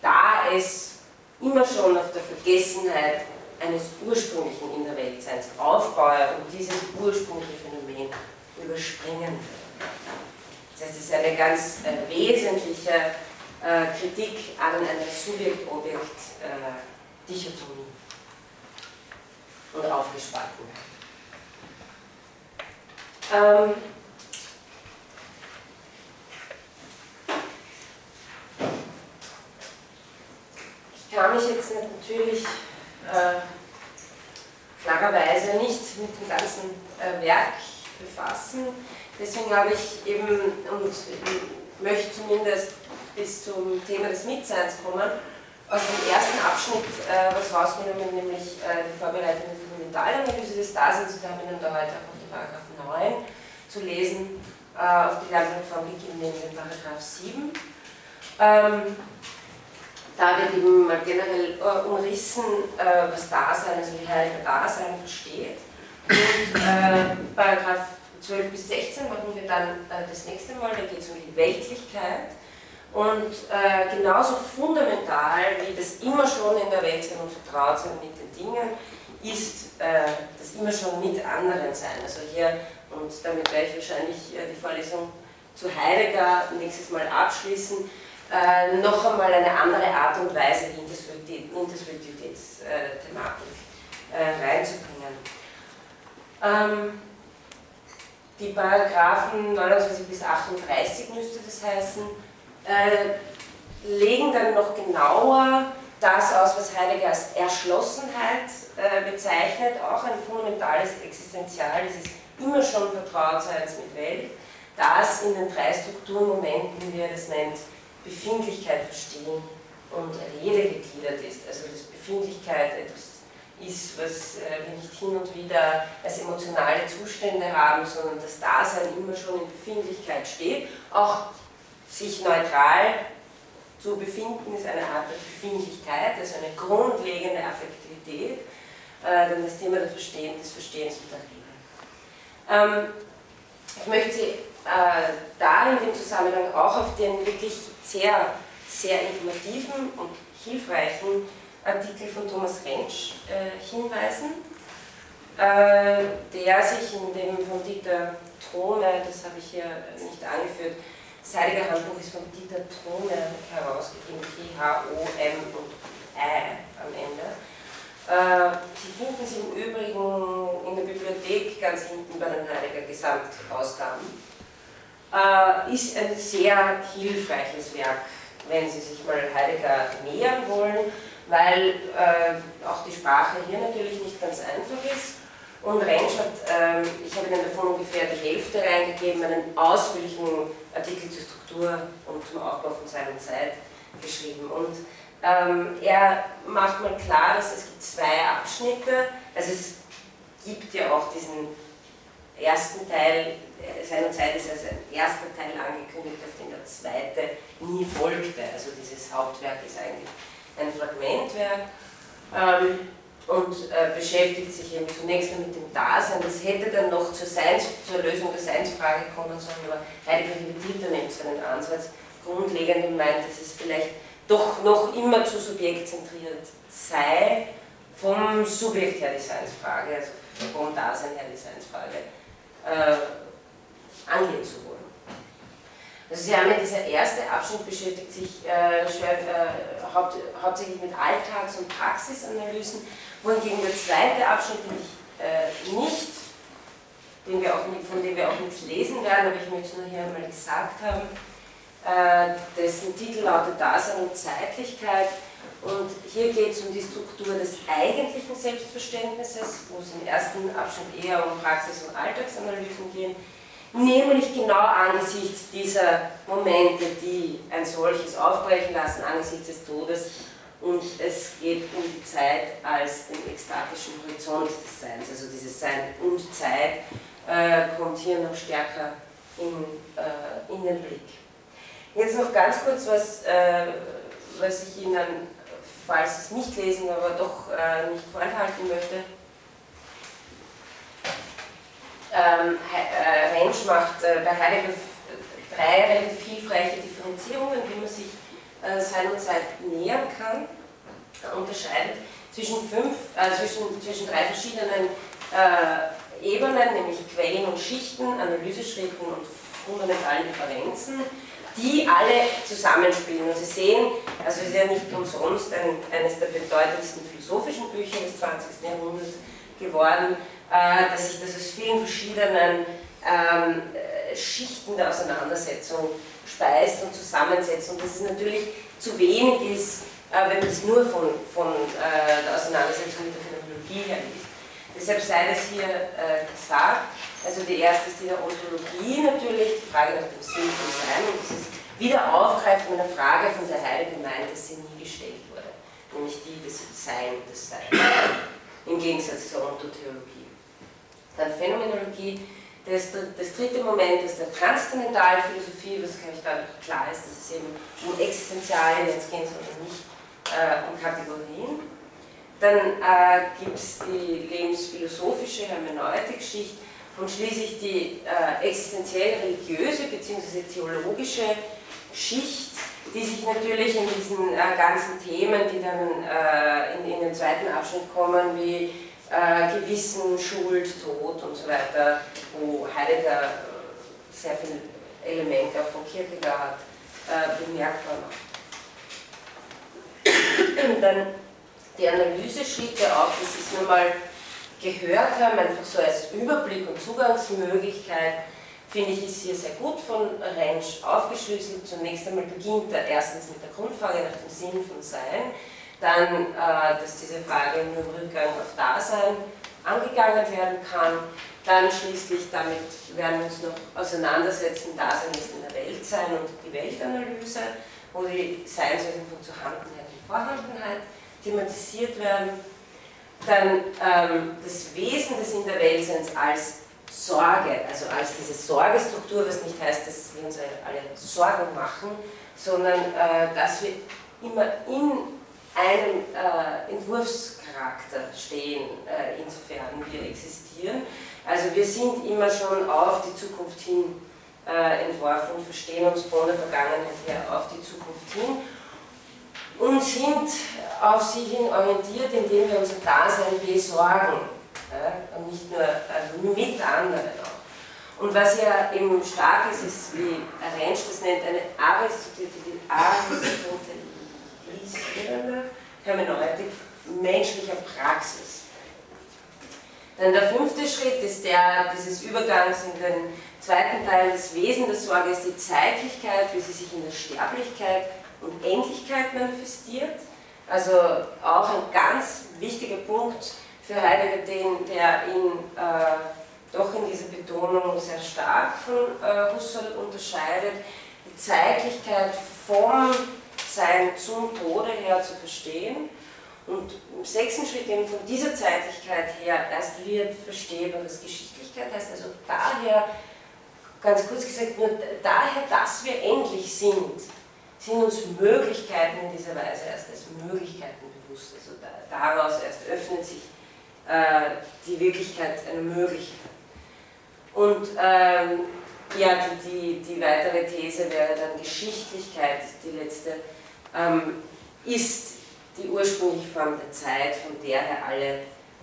Da es immer schon auf der Vergessenheit eines ursprünglichen in der Weltseins aufbaue und dieses ursprüngliche Phänomen überspringen will. Das heißt, es ist eine ganz wesentliche Kritik an einer Subjekt-Objekt-Dichotomie äh, und Aufgespaltenheit. Ähm, kann mich jetzt natürlich äh, klarerweise nicht mit dem ganzen äh, Werk befassen. Deswegen habe ich eben und möchte zumindest bis zum Thema des Mitseins kommen, aus dem ersten Abschnitt äh, was rausgenommen, nämlich äh, die vorbereitende Fundamentalanalyse des Daseins. Wir haben Ihnen da heute auch die Paragraph 9 zu lesen, äh, auf die Lernplattform gegeben, neben dem Paragraph 7. Ähm, da wird eben mal generell äh, umrissen, äh, was Dasein, also wie Heidegger Dasein versteht. Und äh, Paragraph 12 bis 16 machen wir dann äh, das nächste Mal, da geht es um die Weltlichkeit. Und äh, genauso fundamental wie das immer schon in der Welt sein und vertraut sein mit den Dingen, ist äh, das immer schon mit anderen sein. Also hier, und damit werde ich wahrscheinlich die Vorlesung zu Heidegger nächstes Mal abschließen, äh, noch einmal eine andere Art und Weise, die Intersubjektivitätsthematik äh, reinzubringen. Ähm, die Paragraphen 29 bis 38 müsste das heißen, äh, legen dann noch genauer das aus, was Heidegger als Erschlossenheit äh, bezeichnet, auch ein fundamentales Existenzial, dieses immer schon Vertrautseins mit Welt, das in den drei Strukturmomenten, wie er das nennt, Befindlichkeit verstehen und Rede gegliedert ist. Also dass Befindlichkeit etwas ist, was äh, wir nicht hin und wieder als emotionale Zustände haben, sondern das Dasein immer schon in Befindlichkeit steht. Auch sich neutral zu befinden ist eine Art der Befindlichkeit, also eine grundlegende Affektivität. Äh, dann das Thema der Verstehen, des Verstehens und der Rede. Ähm, ich möchte Sie äh, da in dem Zusammenhang auch auf den wirklich sehr, sehr informativen und hilfreichen Artikel von Thomas Rentsch äh, hinweisen, äh, der sich in dem von Dieter Throne, das habe ich hier nicht angeführt, das Heilige Handbuch ist von Dieter Throne herausgegeben, T-H-O-M und Ä am Ende. Äh, Sie finden es im Übrigen in der Bibliothek ganz hinten bei den Heiliger Gesamtausgaben. Äh, ist ein sehr hilfreiches Werk, wenn Sie sich mal Heidegger nähern wollen, weil äh, auch die Sprache hier natürlich nicht ganz einfach ist. Und Rentsch hat, äh, ich habe Ihnen davon ungefähr die Hälfte reingegeben, einen ausführlichen Artikel zur Struktur und zum Aufbau von Zeit und Zeit geschrieben. Und ähm, er macht mal klar, dass es gibt zwei Abschnitte, also es gibt ja auch diesen ersten Teil, äh, seiner Zeit ist als ein erster Teil angekündigt, auf den der zweite nie folgte. Also dieses Hauptwerk ist eigentlich ein Fragmentwerk ähm, und äh, beschäftigt sich eben zunächst mit dem Dasein. Das hätte dann noch zur, Seins, zur Lösung der Seinsfrage kommen sollen, aber Heidegger revidiert dann eben seinen Ansatz grundlegend und meint, dass es vielleicht doch noch immer zu subjektzentriert sei, vom Subjekt her die Seinsfrage, also vom Dasein her die Seinsfrage äh, angehen zu wollen. Also Sie haben ja dieser erste Abschnitt beschäftigt sich äh, äh, haupt, hauptsächlich mit Alltags- und Praxisanalysen, wohingegen der zweite Abschnitt, den ich äh, nicht, den wir auch, von dem wir auch nichts lesen werden, aber ich möchte es nur hier einmal gesagt haben, äh, dessen Titel lautet Dasein und Zeitlichkeit. Und hier geht es um die Struktur des eigentlichen Selbstverständnisses, wo es im ersten Abschnitt eher um Praxis- und Alltagsanalysen geht, nämlich genau angesichts dieser Momente, die ein solches aufbrechen lassen, angesichts des Todes. Und es geht um die Zeit als den ekstatischen Horizont des Seins, also dieses Sein und Zeit äh, kommt hier noch stärker in, äh, in den Blick. Jetzt noch ganz kurz, was, äh, was ich Ihnen, falls Sie es nicht lesen, aber doch äh, nicht vorenthalten möchte. Ähm, äh, Rentsch macht äh, bei Heidegger drei relativ hilfreiche Differenzierungen, wie man sich äh, Sein und Zeit nähern kann. Er unterscheidet zwischen, fünf, äh, zwischen, zwischen drei verschiedenen Ebenen, nämlich Quellen und Schichten, Analyseschritten und fundamentalen Differenzen die alle zusammenspielen. Und Sie sehen, also es ist ja nicht umsonst ein, eines der bedeutendsten philosophischen Bücher des 20. Jahrhunderts geworden, äh, dass sich das aus vielen verschiedenen ähm, äh, Schichten der Auseinandersetzung speist und zusammensetzt. Und dass es natürlich zu wenig ist, äh, wenn man das nur von, von äh, der Auseinandersetzung mit der Phänomenologie her liest. Deshalb sei das hier äh, gesagt. Also die erste ist die der Ontologie natürlich, die Frage nach dem Sinn von Sein und dieses Wiederaufgreifen einer Frage von der Heiligen meint, dass sie nie gestellt wurde, nämlich die des Sein des Seins, im Gegensatz zur Ontotheologie. Dann Phänomenologie, das, das dritte Moment ist der Transzendentalphilosophie, was glaube ich dadurch klar ist, dass es eben um Existenzialien jetzt geht, sondern nicht äh, um Kategorien. Dann äh, gibt es die lebensphilosophische Hermeneutik-Schicht, und schließlich die äh, existenziell religiöse bzw. theologische Schicht, die sich natürlich in diesen äh, ganzen Themen, die dann äh, in, in, den zweiten Abschnitt kommen, wie äh, Gewissen, Schuld, Tod und so weiter, wo Heidegger äh, sehr viele Elemente auch von Kierkegaard äh, bemerkbar macht. dann die Analyseschritte auch, das ist nun mal gehört haben, einfach so als Überblick und Zugangsmöglichkeit, finde ich, ist hier sehr gut von Rentsch aufgeschlüsselt. Zunächst einmal beginnt er erstens mit der Grundfrage nach dem Sinn von Sein, dann, äh, dass diese Frage nur im Rückgang auf Dasein angegangen werden kann. Dann schließlich, damit werden wir uns noch auseinandersetzen, Dasein ist in der Welt sein und die Weltanalyse, wo die Seinswesen von Zuhandenheit und Vorhandenheit thematisiert werden. Dann ähm, das Wesen des In der Weltseins als Sorge, also als diese Sorgestruktur, was nicht heißt, dass wir uns alle Sorgen machen, sondern äh, dass wir immer in einem äh, Entwurfscharakter stehen, äh, insofern wir existieren. Also wir sind immer schon auf die Zukunft hin äh, entworfen und verstehen uns von der Vergangenheit her auf die Zukunft hin und sind auf sie hin orientiert, indem wir unser Dasein besorgen äh, und nicht nur also mit anderen auch. Und was ja eben stark ist, ist, wie Rensch das nennt, eine aristotelische Hermeneutik menschlicher Praxis. Dann der fünfte Schritt ist der dieses Übergangs in den zweiten Teil. Das Wesen der Sorge ist die Zeitlichkeit, wie sie sich in der Sterblichkeit und Endlichkeit manifestiert. Also auch ein ganz wichtiger Punkt für Heidegger, den, der ihn äh, doch in dieser Betonung sehr stark von äh, Husserl unterscheidet, die Zeitlichkeit vom Sein zum Tode her zu verstehen und im sechsten Schritt eben von dieser Zeitlichkeit her erst wird verstehbar, was Geschichtlichkeit heißt, also daher, ganz kurz gesagt, nur daher, dass wir endlich sind, sind uns Möglichkeiten in dieser Weise erst als Möglichkeiten bewusst. Also da, daraus erst öffnet sich äh, die Wirklichkeit einer Möglichkeit. Und ähm, ja, die, die, die, weitere These wäre dann Geschichtlichkeit, die letzte, ähm, ist die ursprüngliche Form der Zeit, von der her alle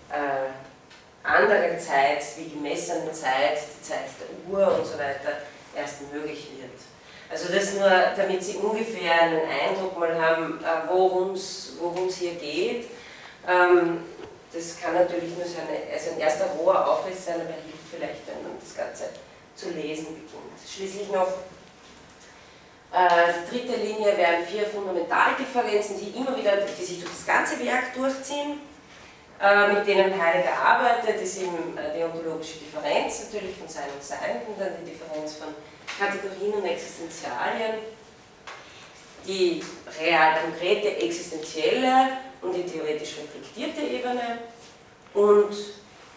äh, andere Zeit, wie gemessene Zeit, die Zeit der Uhr und so weiter, erst möglich wird. Also das nur, damit Sie ungefähr einen Eindruck mal haben, äh, worum es hier geht. Ähm, das kann natürlich nur so eine, also ein erster roher Aufriss sein, aber hilft vielleicht, wenn man das Ganze zu lesen beginnt. Schließlich noch äh, die dritte Linie wären vier Fundamentaldifferenzen, die immer wieder, die sich durch das ganze Werk durchziehen, äh, mit denen Heidegger arbeitet, ist eben äh, die ontologische Differenz natürlich von Sein und Sein, und dann die Differenz von Kategorien und Existenzialien, die real konkrete existenzielle und die theoretisch reflektierte Ebene. Und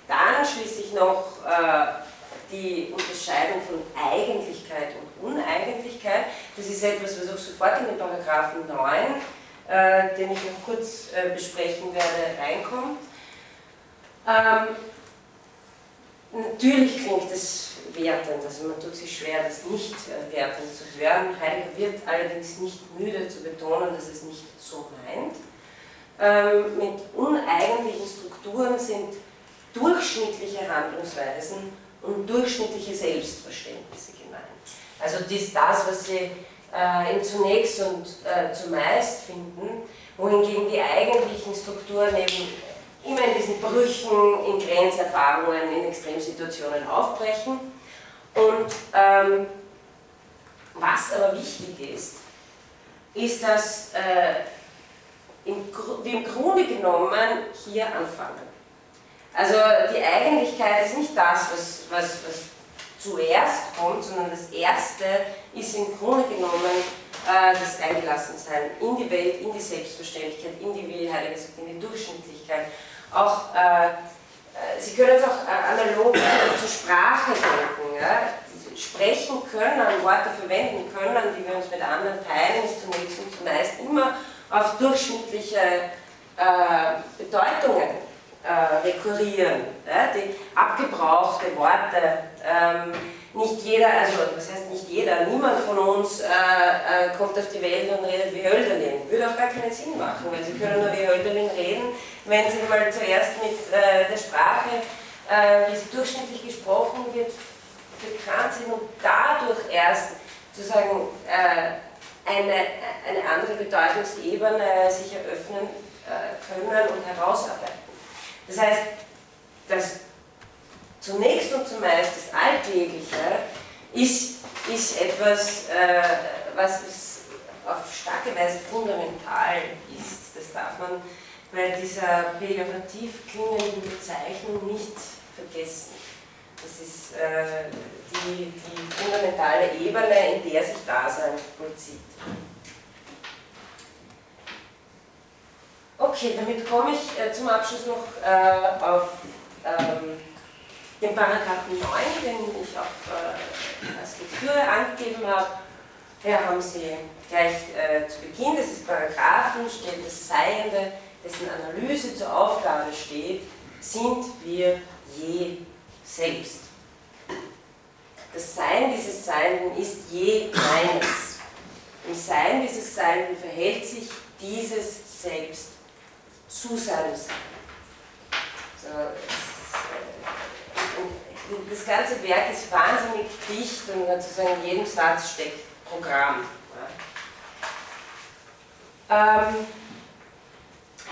dann schließlich noch die Unterscheidung von Eigentlichkeit und Uneigentlichkeit. Das ist etwas, was auch sofort in den Paragraphen 9, äh, den ich noch kurz äh, besprechen werde, reinkommt. Ähm, natürlich klingt es wertend, also man tut sich schwer, das nicht äh, wertend zu hören. Heidegger wird allerdings nicht müde zu betonen, dass es nicht so meint. Ähm, mit uneigentlichen Strukturen sind durchschnittliche Handlungsweisen und durchschnittliche Selbstverständnisse. Also ist das, was Sie äh, zunächst und äh, zumeist finden, wohingegen die eigentlichen Strukturen eben immer in diesen Brüchen, in Grenzerfahrungen, in Extremsituationen aufbrechen. Und ähm, was aber wichtig ist, ist, dass äh, im, wir im Grunde genommen hier anfangen. Also die Eigentlichkeit ist nicht das, was, was, was zuerst kommt, sondern das Erste ist im Grunde genommen äh, das Eingelassensein in die Welt, in die Selbstverständlichkeit, in die, wie Heidegger in die Durchschnittlichkeit. Auch, äh, äh Sie können es auch äh, analog zur Sprache denken. Ja? Sprechen können, Worte verwenden können, die wir uns mit anderen teilen, ist zunächst und zumeist immer auf durchschnittliche äh, Bedeutungen äh, rekurrieren. Ja? Die abgebrauchte Worte. Ähm, nicht jeder, also was heißt nicht jeder, niemand von uns äh, äh, kommt auf die Welt und redet wie Hölderlin. Würde auch gar keinen Sinn machen, weil sie können nur wie Hölderlin reden, wenn sie mal zuerst mit äh, der Sprache, äh, wie sie durchschnittlich gesprochen wird, bekannt sind und dadurch erst sozusagen äh, eine, eine andere Bedeutungsebene sich eröffnen äh, können und herausarbeiten. Das heißt, das zunächst und zumeist das Alltägliche ist, ist etwas, äh, was auf starke Weise fundamental ist. Das darf man bei dieser pejorativ klingenden Bezeichnung nicht vergessen. Das ist äh, die, die fundamentale Ebene, in der sich Dasein vollzieht. Okay, damit komme ich äh, zum Abschluss noch äh, auf ähm, den Paragraphen 9, den ich auch äh, als Lektüre angegeben habe. Hier haben Sie gleich äh, zu Beginn dieses Paragraphen steht das Seiende, dessen Analyse zur Aufgabe steht, sind wir je selbst. Das Sein dieses Seienden ist je meines. Im Sein dieses Seienden verhält sich dieses Selbst zu seinem Sein. So, das ganze Werk ist wahnsinnig dicht und sozusagen in jedem Satz steckt Programm. Ähm,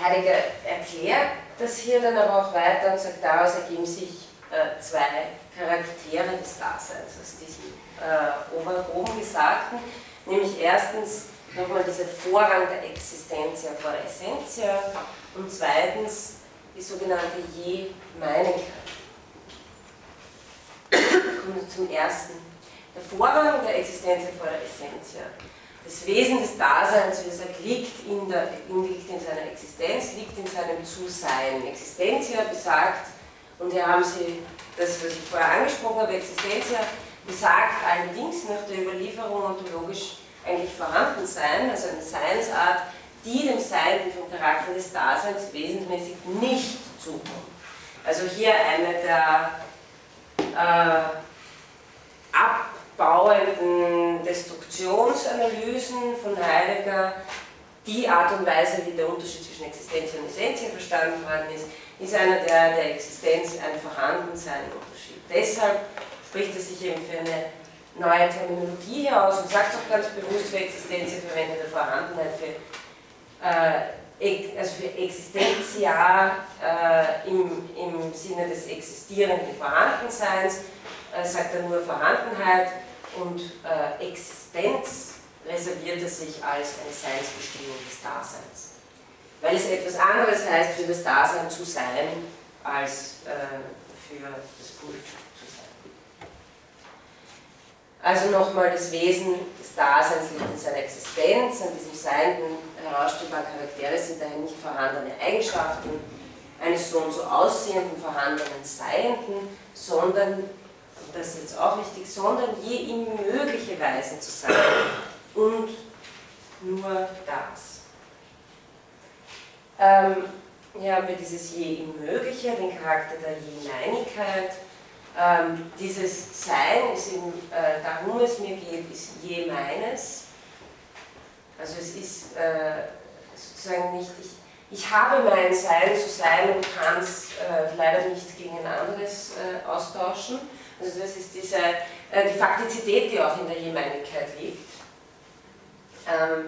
Heidegger erklärt das hier dann aber auch weiter und sagt, daraus ergeben sich äh, zwei Charaktere des Daseins aus diesem äh, oben Gesagten, nämlich erstens nochmal dieser Vorrang der Existentia vor Essentia und zweitens die sogenannte Je-Meinigkeit. Kommen wir zum ersten. Der Vorrang der Existentia vor der Essentia. Das Wesen des Daseins, wie gesagt, liegt in, der, liegt in seiner Existenz, liegt in seinem Zusein. Existentia besagt, und hier haben Sie das, was ich vorher angesprochen habe, Existentia besagt allerdings nach der Überlieferung ontologisch eigentlich vorhanden sein, also eine Seinsart, die dem Sein vom Charakter des Daseins wesensmäßig nicht zukommt. Also hier eine der äh, abbauenden Destruktionsanalysen von Heidegger, die Art und Weise, wie der Unterschied zwischen Existenz und Essenz verstanden worden ist, ist einer, der der Existenz ein Vorhandensein unterschied. Deshalb spricht er sich eben für eine neue Terminologie hier aus und sagt auch ganz bewusst für Existenz, er verwendet der Vorhandenheit für, äh, also für Existenzia äh, im, im Sinne des existierenden Vorhandenseins, äh, sagt er nur Vorhandenheit und äh, Existenz reserviert er sich als eine Seinsbestimmung des Daseins. Weil es etwas anderes heißt, für das Dasein zu sein, als äh, für das Kult zu sein. Also nochmal, das Wesen des Daseins liegt in seiner Existenz, an diesem seienden herausstellbaren Charaktere sind daher nicht vorhandene Eigenschaften eines so und so aussehenden, vorhandenen Seienden, sondern das ist jetzt auch wichtig, sondern je ihm mögliche Weisen zu sein und nur das. Ähm, hier haben wir dieses je ihm mögliche, den Charakter der Je-Meinigkeit. Ähm, dieses Sein ist eben, äh, darum es mir geht, ist je meines. Also es ist äh, sozusagen nicht, ich, ich habe mein Sein zu sein und kann es äh, leider nicht gegen ein anderes äh, austauschen. Also das ist diese, äh, die Faktizität, die auch in der Jemeinigkeit liegt. Ähm,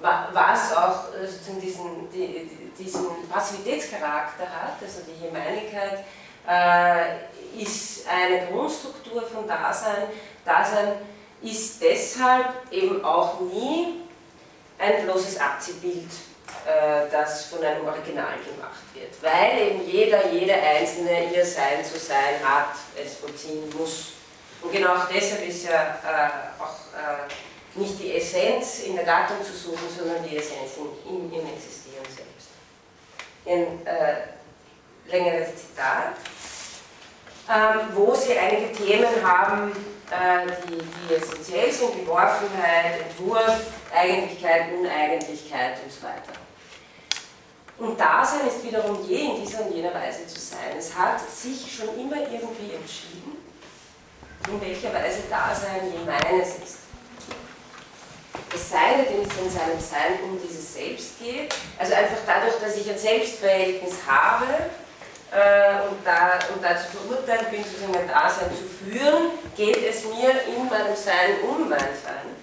was auch äh, diesen, die, diesen Passivitätscharakter hat, also die Jemeinigkeit äh, ist eine Grundstruktur von Dasein. Dasein ist deshalb eben auch nie ein bloßes Abziehbild, äh, das von einem Original gemacht wird, weil eben jeder, jede Einzelne ihr Sein zu sein hat, es vollziehen muss. Und genau auch deshalb ist ja äh, auch äh, nicht die Essenz in der Gattung zu suchen, sondern die Essenz in, im Existieren selbst. Ein äh, längeres Zitat, ähm, wo Sie einige Themen haben, die, die essentiell sind, Geworfenheit, Entwurf, Eigentlichkeit, Uneigentlichkeit und so weiter. Und Dasein ist wiederum je in dieser und jener Weise zu sein. Es hat sich schon immer irgendwie entschieden, in welcher Weise Dasein je meines ist. Es sei denn, es in seinem Sein um dieses Selbst geht, also einfach dadurch, dass ich ein Selbstverhältnis habe, äh, und, da, und dazu verurteilt bin, sozusagen ein Dasein zu führen, geht es mir in meinem Sein um mein Sein.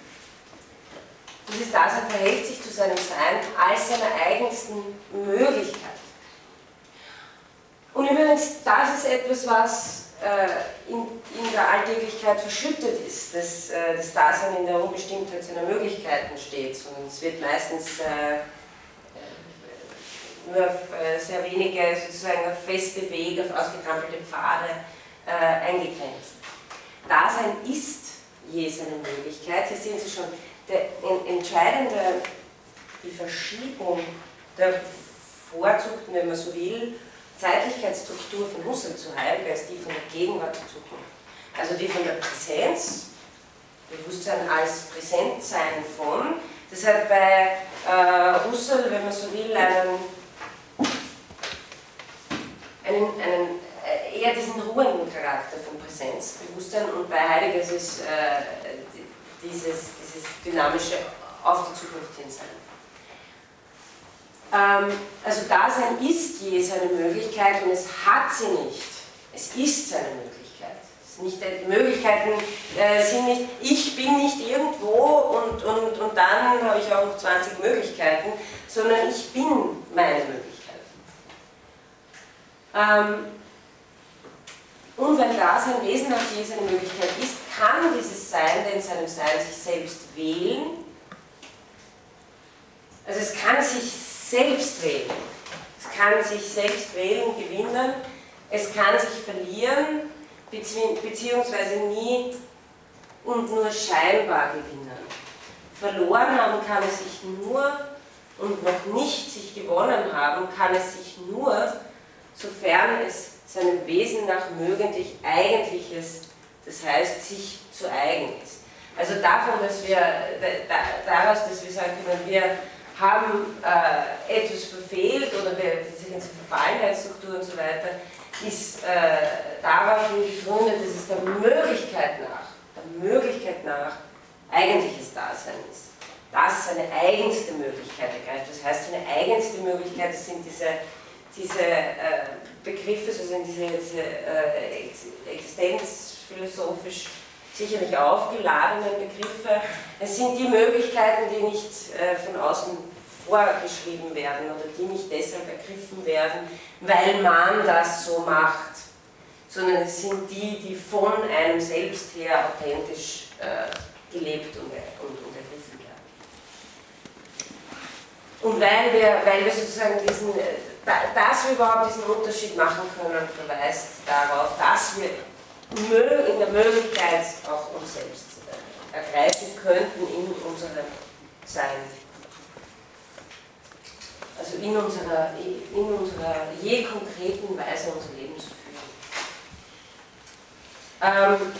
Dieses Dasein verhält sich zu seinem Sein als seiner eigensten Möglichkeit. Und übrigens, das ist etwas, was äh, in, in, der Alltäglichkeit verschüttet ist, dass äh, das Dasein in der Unbestimmtheit seiner Möglichkeiten steht, sondern es wird meistens äh, nur auf äh, sehr wenige sozusagen auf feste Wege, auf ausgetrampelte Pfade äh, eingegrenzt. Dasein ist je seine Möglichkeit. Hier sehen Sie schon, der entscheidende, die Verschiebung der bevorzugten, wenn man so will, Zeitlichkeitsstruktur von Husserl zu Heidegger ist die von der Gegenwart zur Zukunft. Also die von der Präsenz, Bewusstsein als Präsentsein von. Das hat bei äh, Husserl, wenn man so will, einen, einen, einen äh, eher diesen ruhenden Charakter von Präsenzbewusstsein und bei Heidegger ist es äh, dieses, dieses dynamische auf die Zukunft hin sein. Ähm, also Dasein ist je seine Möglichkeit und es hat sie nicht. Es ist seine Möglichkeit. Nicht, die Möglichkeiten äh, sind nicht, ich bin nicht irgendwo und, und, und dann habe ich auch noch 20 Möglichkeiten, sondern ich bin meine Möglichkeit. Ähm, und wenn Dasein wesenhaft je seine Möglichkeit ist, kann dieses Sein in seinem Sein sich selbst wählen. Also es kann sich selbst wählen. Es kann sich selbst wählen, gewinnen. Es kann sich verlieren, beziehungsweise nie und nur scheinbar gewinnen. Verloren haben kann es sich nur und noch nicht sich gewonnen haben kann es sich nur, sofern es seinem Wesen nach möglich Eigentliches, das heißt sich zu eigen ist. Also davon, dass wir, daraus, dass wir sagen können, wir haben äh, etwas verfehlt oder wir, diese ganze Verfallenheitsstruktur und so weiter, ist äh, darauf gegründet, dass es der Möglichkeit nach, der Möglichkeit nach eigentliches Dasein ist. Das seine eigenste Möglichkeit ergreift. Das heißt, seine eigenste Möglichkeit, sind diese, diese äh, Begriffe, sozusagen diese, diese äh, existenzphilosophisch sicherlich aufgeladenen Begriffe. Es sind die Möglichkeiten, die nicht äh, von außen vorgeschrieben werden oder die nicht deshalb ergriffen werden, weil man das so macht, sondern es sind die, die von einem selbst her authentisch äh, gelebt und, und, ergriffen werden. Und weil wir, weil wir sozusagen diesen, äh, dass wir überhaupt diesen Unterschied machen können, verweist darauf, dass wir in der Möglichkeit auch uns selbst ergreifen könnten in unserem Sein also in unserer, in unserer je konkreten Weise unser Leben zu führen. Ähm,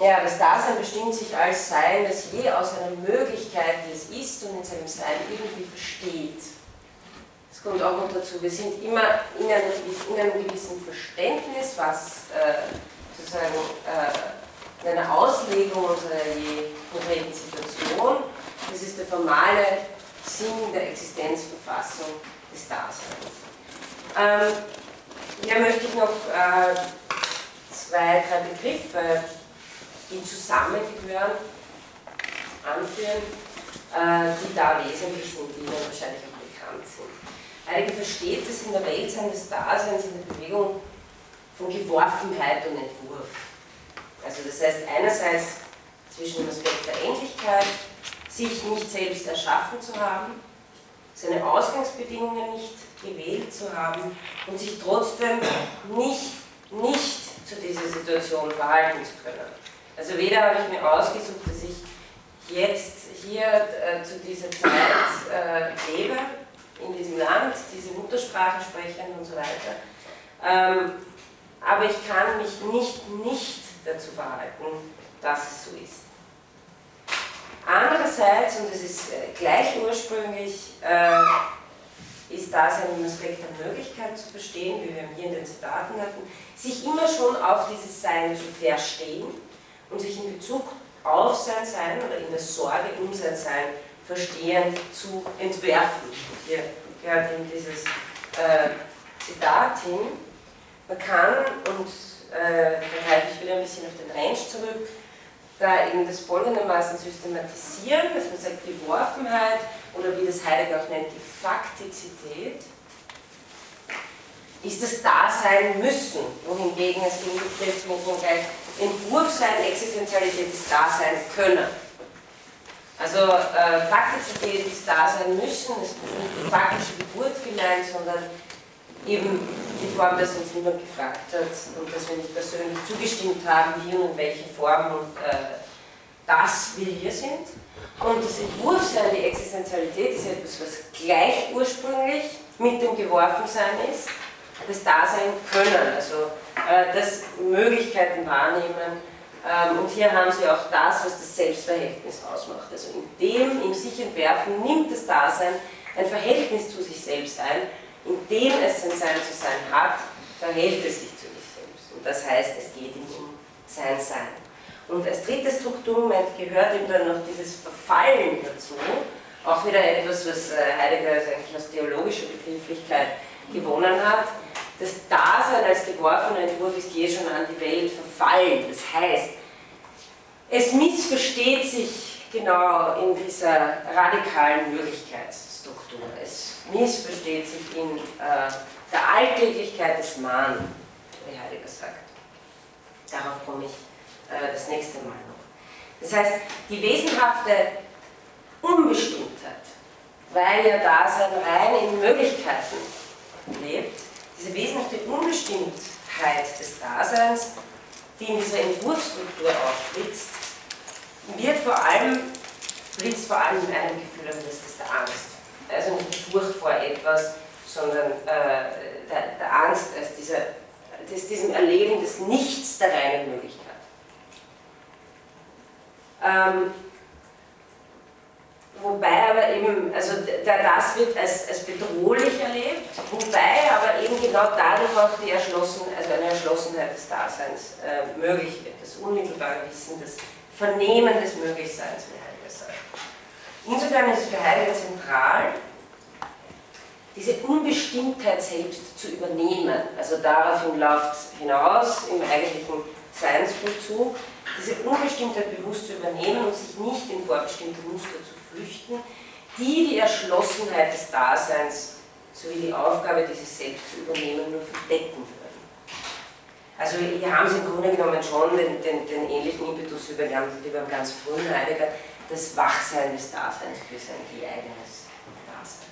ja, das Dasein bestimmt sich als Sein, das je aus einer Möglichkeit, die es ist und in seinem Sein irgendwie versteht. Das kommt auch noch dazu. Wir sind immer in einem, in einem gewissen Verständnis, was äh, sozusagen äh, in einer Auslegung unserer je konkreten Situation. Das ist der formale Sinn der Existenzverfassung des Daseins. Ähm, hier möchte ich noch äh, zwei, drei Begriffe, die zusammengehören, anführen, äh, die da wesentlich sind, die Ihnen wahrscheinlich auch bekannt sind. Heidegger versteht es in der Welt seines Daseins, in der Bewegung von Geworfenheit und Entwurf. Also das heißt einerseits zwischen dem Aspekt der Endlichkeit, sich nicht selbst erschaffen zu haben, seine Ausgangsbedingungen nicht gewählt zu haben und sich trotzdem nicht, nicht zu dieser Situation verhalten zu können. Also weder habe ich mir ausgesucht, dass ich jetzt hier äh, zu dieser Zeit äh, lebe, in diesem Land, diese Muttersprache sprechen und so weiter. Ähm, aber ich kann mich nicht nicht dazu verhalten, dass es so ist. Andererseits, und das ist äh, gleich ursprünglich, äh, ist das ein Aspekt der Möglichkeit zu verstehen, wie wir hier in den Zitaten hatten, sich immer schon auf dieses Sein zu verstehen und sich in Bezug auf sein Sein oder in der Sorge um sein Sein verstehend zu entwerfen. Hier gehört eben dieses äh, Zitat hin. Man kann, und äh, da greife ich wieder ein bisschen auf den Range zurück, da eben das folgendermaßen systematisieren, dass man sagt, die Beworfenheit oder wie das Heidegger auch nennt, die Faktizität, ist das Dasein müssen, wohingegen es den Begriff gleich Entwurf sein, Existenzialität des Dasein können. Also äh, Faktizität ist da müssen, es ist nicht die faktische Geburt gemeint, sondern eben die Form, dass uns niemand gefragt hat und dass wir nicht persönlich zugestimmt haben, wie und in welcher Form und äh, dass wir hier sind. Und das Entwurfsein, die Existenzialität ist etwas, was gleich ursprünglich mit dem Geworfensein ist, das Dasein können, also äh, das Möglichkeiten wahrnehmen. Ähm, und hier haben Sie auch das, was das Selbstverhältnis ausmacht. Also in dem, im sich entwerfen, nimmt das Dasein ein Verhältnis zu sich selbst ein, in dem es sein Sein zu sein hat, verhält es sich zu sich selbst. Und das heißt, es geht ihm um sein Sein. Und als drittes Strukturmoment gehört ihm dann noch dieses Verfallen dazu, auch wieder etwas, was äh, Heidegger eigentlich aus theologischer Begrifflichkeit gewonnen hat. Das Dasein als geworfener Entwurf ist je schon an die Welt verfallen. Das heißt, es missversteht sich genau in dieser radikalen Möglichkeitsstruktur. Es missversteht sich in äh, der Alltäglichkeit des Mahn, wie Heidegger sagt. Darauf komme ich äh, das nächste Mal noch. Das heißt, die wesenhafte Unbestimmtheit, weil ja Dasein rein in Möglichkeiten lebt, diese wesenhafte Unbestimmtheit des Daseins, die in dieser Entwurfsstruktur aufblitzt, wird vor allem, blitzt vor allem in einem Gefühl das ist der Angst. Also nicht die Furcht vor etwas, sondern äh, der, der, Angst als dieser, des, diesem Erleben des Nichts der reinen Möglichkeit. Ähm, wobei aber eben, also das wird als, als bedrohlich erlebt, wobei aber eben genau dadurch auch die Erschlossen, also eine Erschlossenheit des Daseins äh, möglich wird, das unmittelbare Wissen, das Vernehmen des Möglichseins, wie Heidegger sagt. Insofern ist es für Heidegger zentral, diese Unbestimmtheit selbst zu übernehmen. Also daraufhin läuft es hinaus im eigentlichen Seinsvollzug, diese Unbestimmtheit bewusst zu übernehmen und sich nicht in vorbestimmte Muster zu flüchten, die die Erschlossenheit des Daseins sowie die Aufgabe, dieses Selbst zu übernehmen, nur verdecken würden. Also hier haben Sie im Grunde genommen schon den, den, den ähnlichen Impetus wie beim, wie beim ganz frühen Heidegger, das Wachsein des Daseins für sein eigenes Dasein.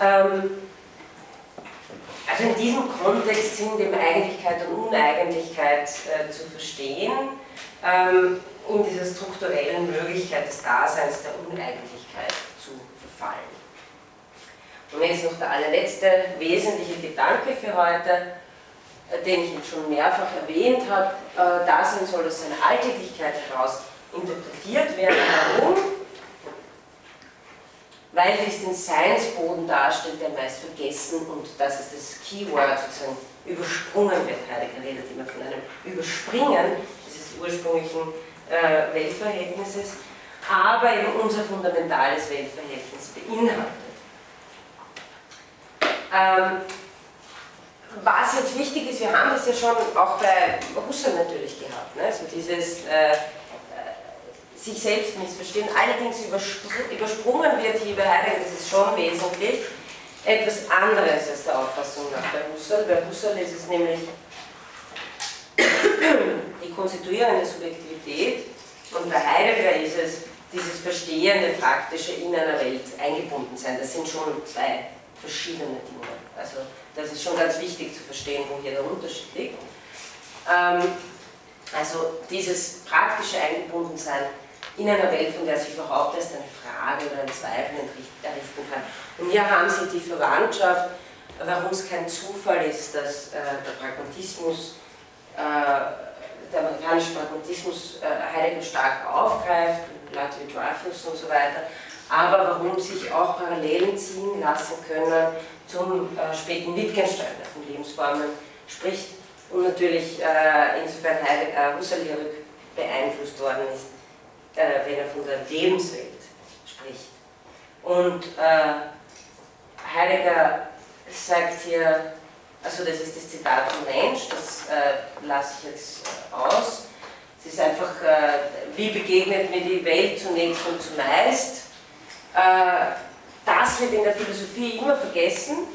Ähm, also in diesem Kontext sind eben Eigentlichkeit und Uneigentlichkeit äh, zu verstehen, ähm, in dieser strukturellen Möglichkeit des Daseins der Uneigentlichkeit zu verfallen. Und jetzt noch der allerletzte wesentliche Gedanke für heute, äh, den ich schon mehrfach erwähnt habe. Äh, Dasein soll aus seiner Alltäglichkeit heraus interpretiert werden. Warum? weil dies den Seinsboden darstellt, der meist vergessen und das ist das Keyword sozusagen übersprungen wird. Heidegger redet immer von einem Überspringen dieses ursprünglichen äh, Weltverhältnisses, aber eben unser fundamentales Weltverhältnis beinhaltet. Ähm, was jetzt wichtig ist, wir haben das ja schon auch bei Husserl natürlich gehabt, ne? also dieses äh, sich selbst missverstehen, allerdings übersprungen wird hier bei Heidegger, das ist schon wesentlich, etwas anderes als der Auffassung nach bei Husserl. Bei Husserl ist es nämlich die konstituierende Subjektivität und bei Heidegger ist es dieses verstehende, praktische in einer Welt eingebunden sein. Das sind schon zwei verschiedene Dinge. Also das ist schon ganz wichtig zu verstehen, wo hier der Unterschied liegt. Ähm, also dieses praktische Eingebundensein in einer Welt, von der sich überhaupt erst eine Frage oder ein Zweifel errichten kann. Und hier haben Sie die Verwandtschaft, warum es kein Zufall ist, dass äh, der Pragmatismus, äh, der amerikanische Pragmatismus äh, Heidegger stark aufgreift, Leute wie Dreyfus und so weiter, aber warum sich auch Parallelen ziehen lassen können zum äh, späten Wittgenstein, der von Lebensformen spricht und natürlich äh, insofern Heidegger, Husserl hierüber beeinflusst worden ist äh, wenn er von der Lebenswelt spricht. Und äh, Heidegger sagt hier, also das ist das Zitat von Mensch, das äh, lasse ich jetzt äh, aus. Es ist einfach, äh, wie begegnet mir die Welt zunächst und zumeist. Äh, das wird in der Philosophie immer vergessen,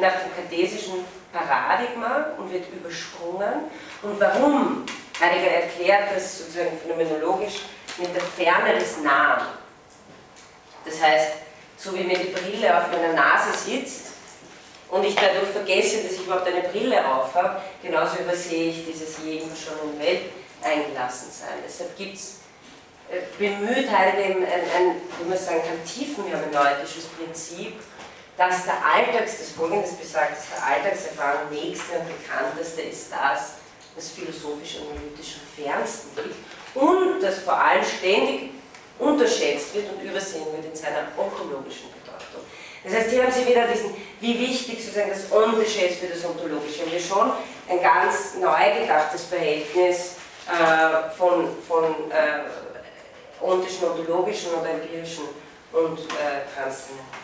nach dem kartesischen Paradigma und wird übersprungen. Und warum? Heidegger erklärt das sozusagen phänomenologisch mit der Ferne des Nahen. Das heißt, so wie mir die Brille auf meiner Nase sitzt und ich dadurch vergesse, dass ich überhaupt eine Brille auf habe, genauso übersehe ich dieses jedem schon in Welt eingelassen sein. Deshalb gibt es bemüht Heidegger ein, ein, wie man sagen kann, tiefenhermeneutisches Prinzip, dass der Alltags, das folgendes besagt, dass der Alltagserfahrung nächste und bekannteste ist das, was philosophisch-analytisch am fernsten liegt und das vor allem ständig unterschätzt wird und übersehen wird in seiner ontologischen Bedeutung. Das heißt, hier haben Sie wieder diesen, wie wichtig sozusagen das Unbeschätzt für das Ontologische. Und wir schon ein ganz neu gedachtes Verhältnis äh, von, von äh, ontischen, ontologischen oder empirischen und äh, transzendenten.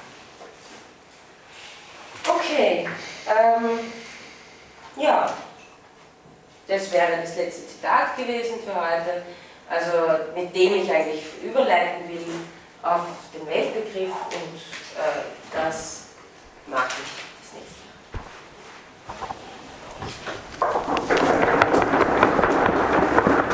Okay, ähm, ja, das wäre das letzte Zitat gewesen für heute, also mit dem ich eigentlich überleiten will auf den Weltbegriff und äh, das mag ich das nächste Mal.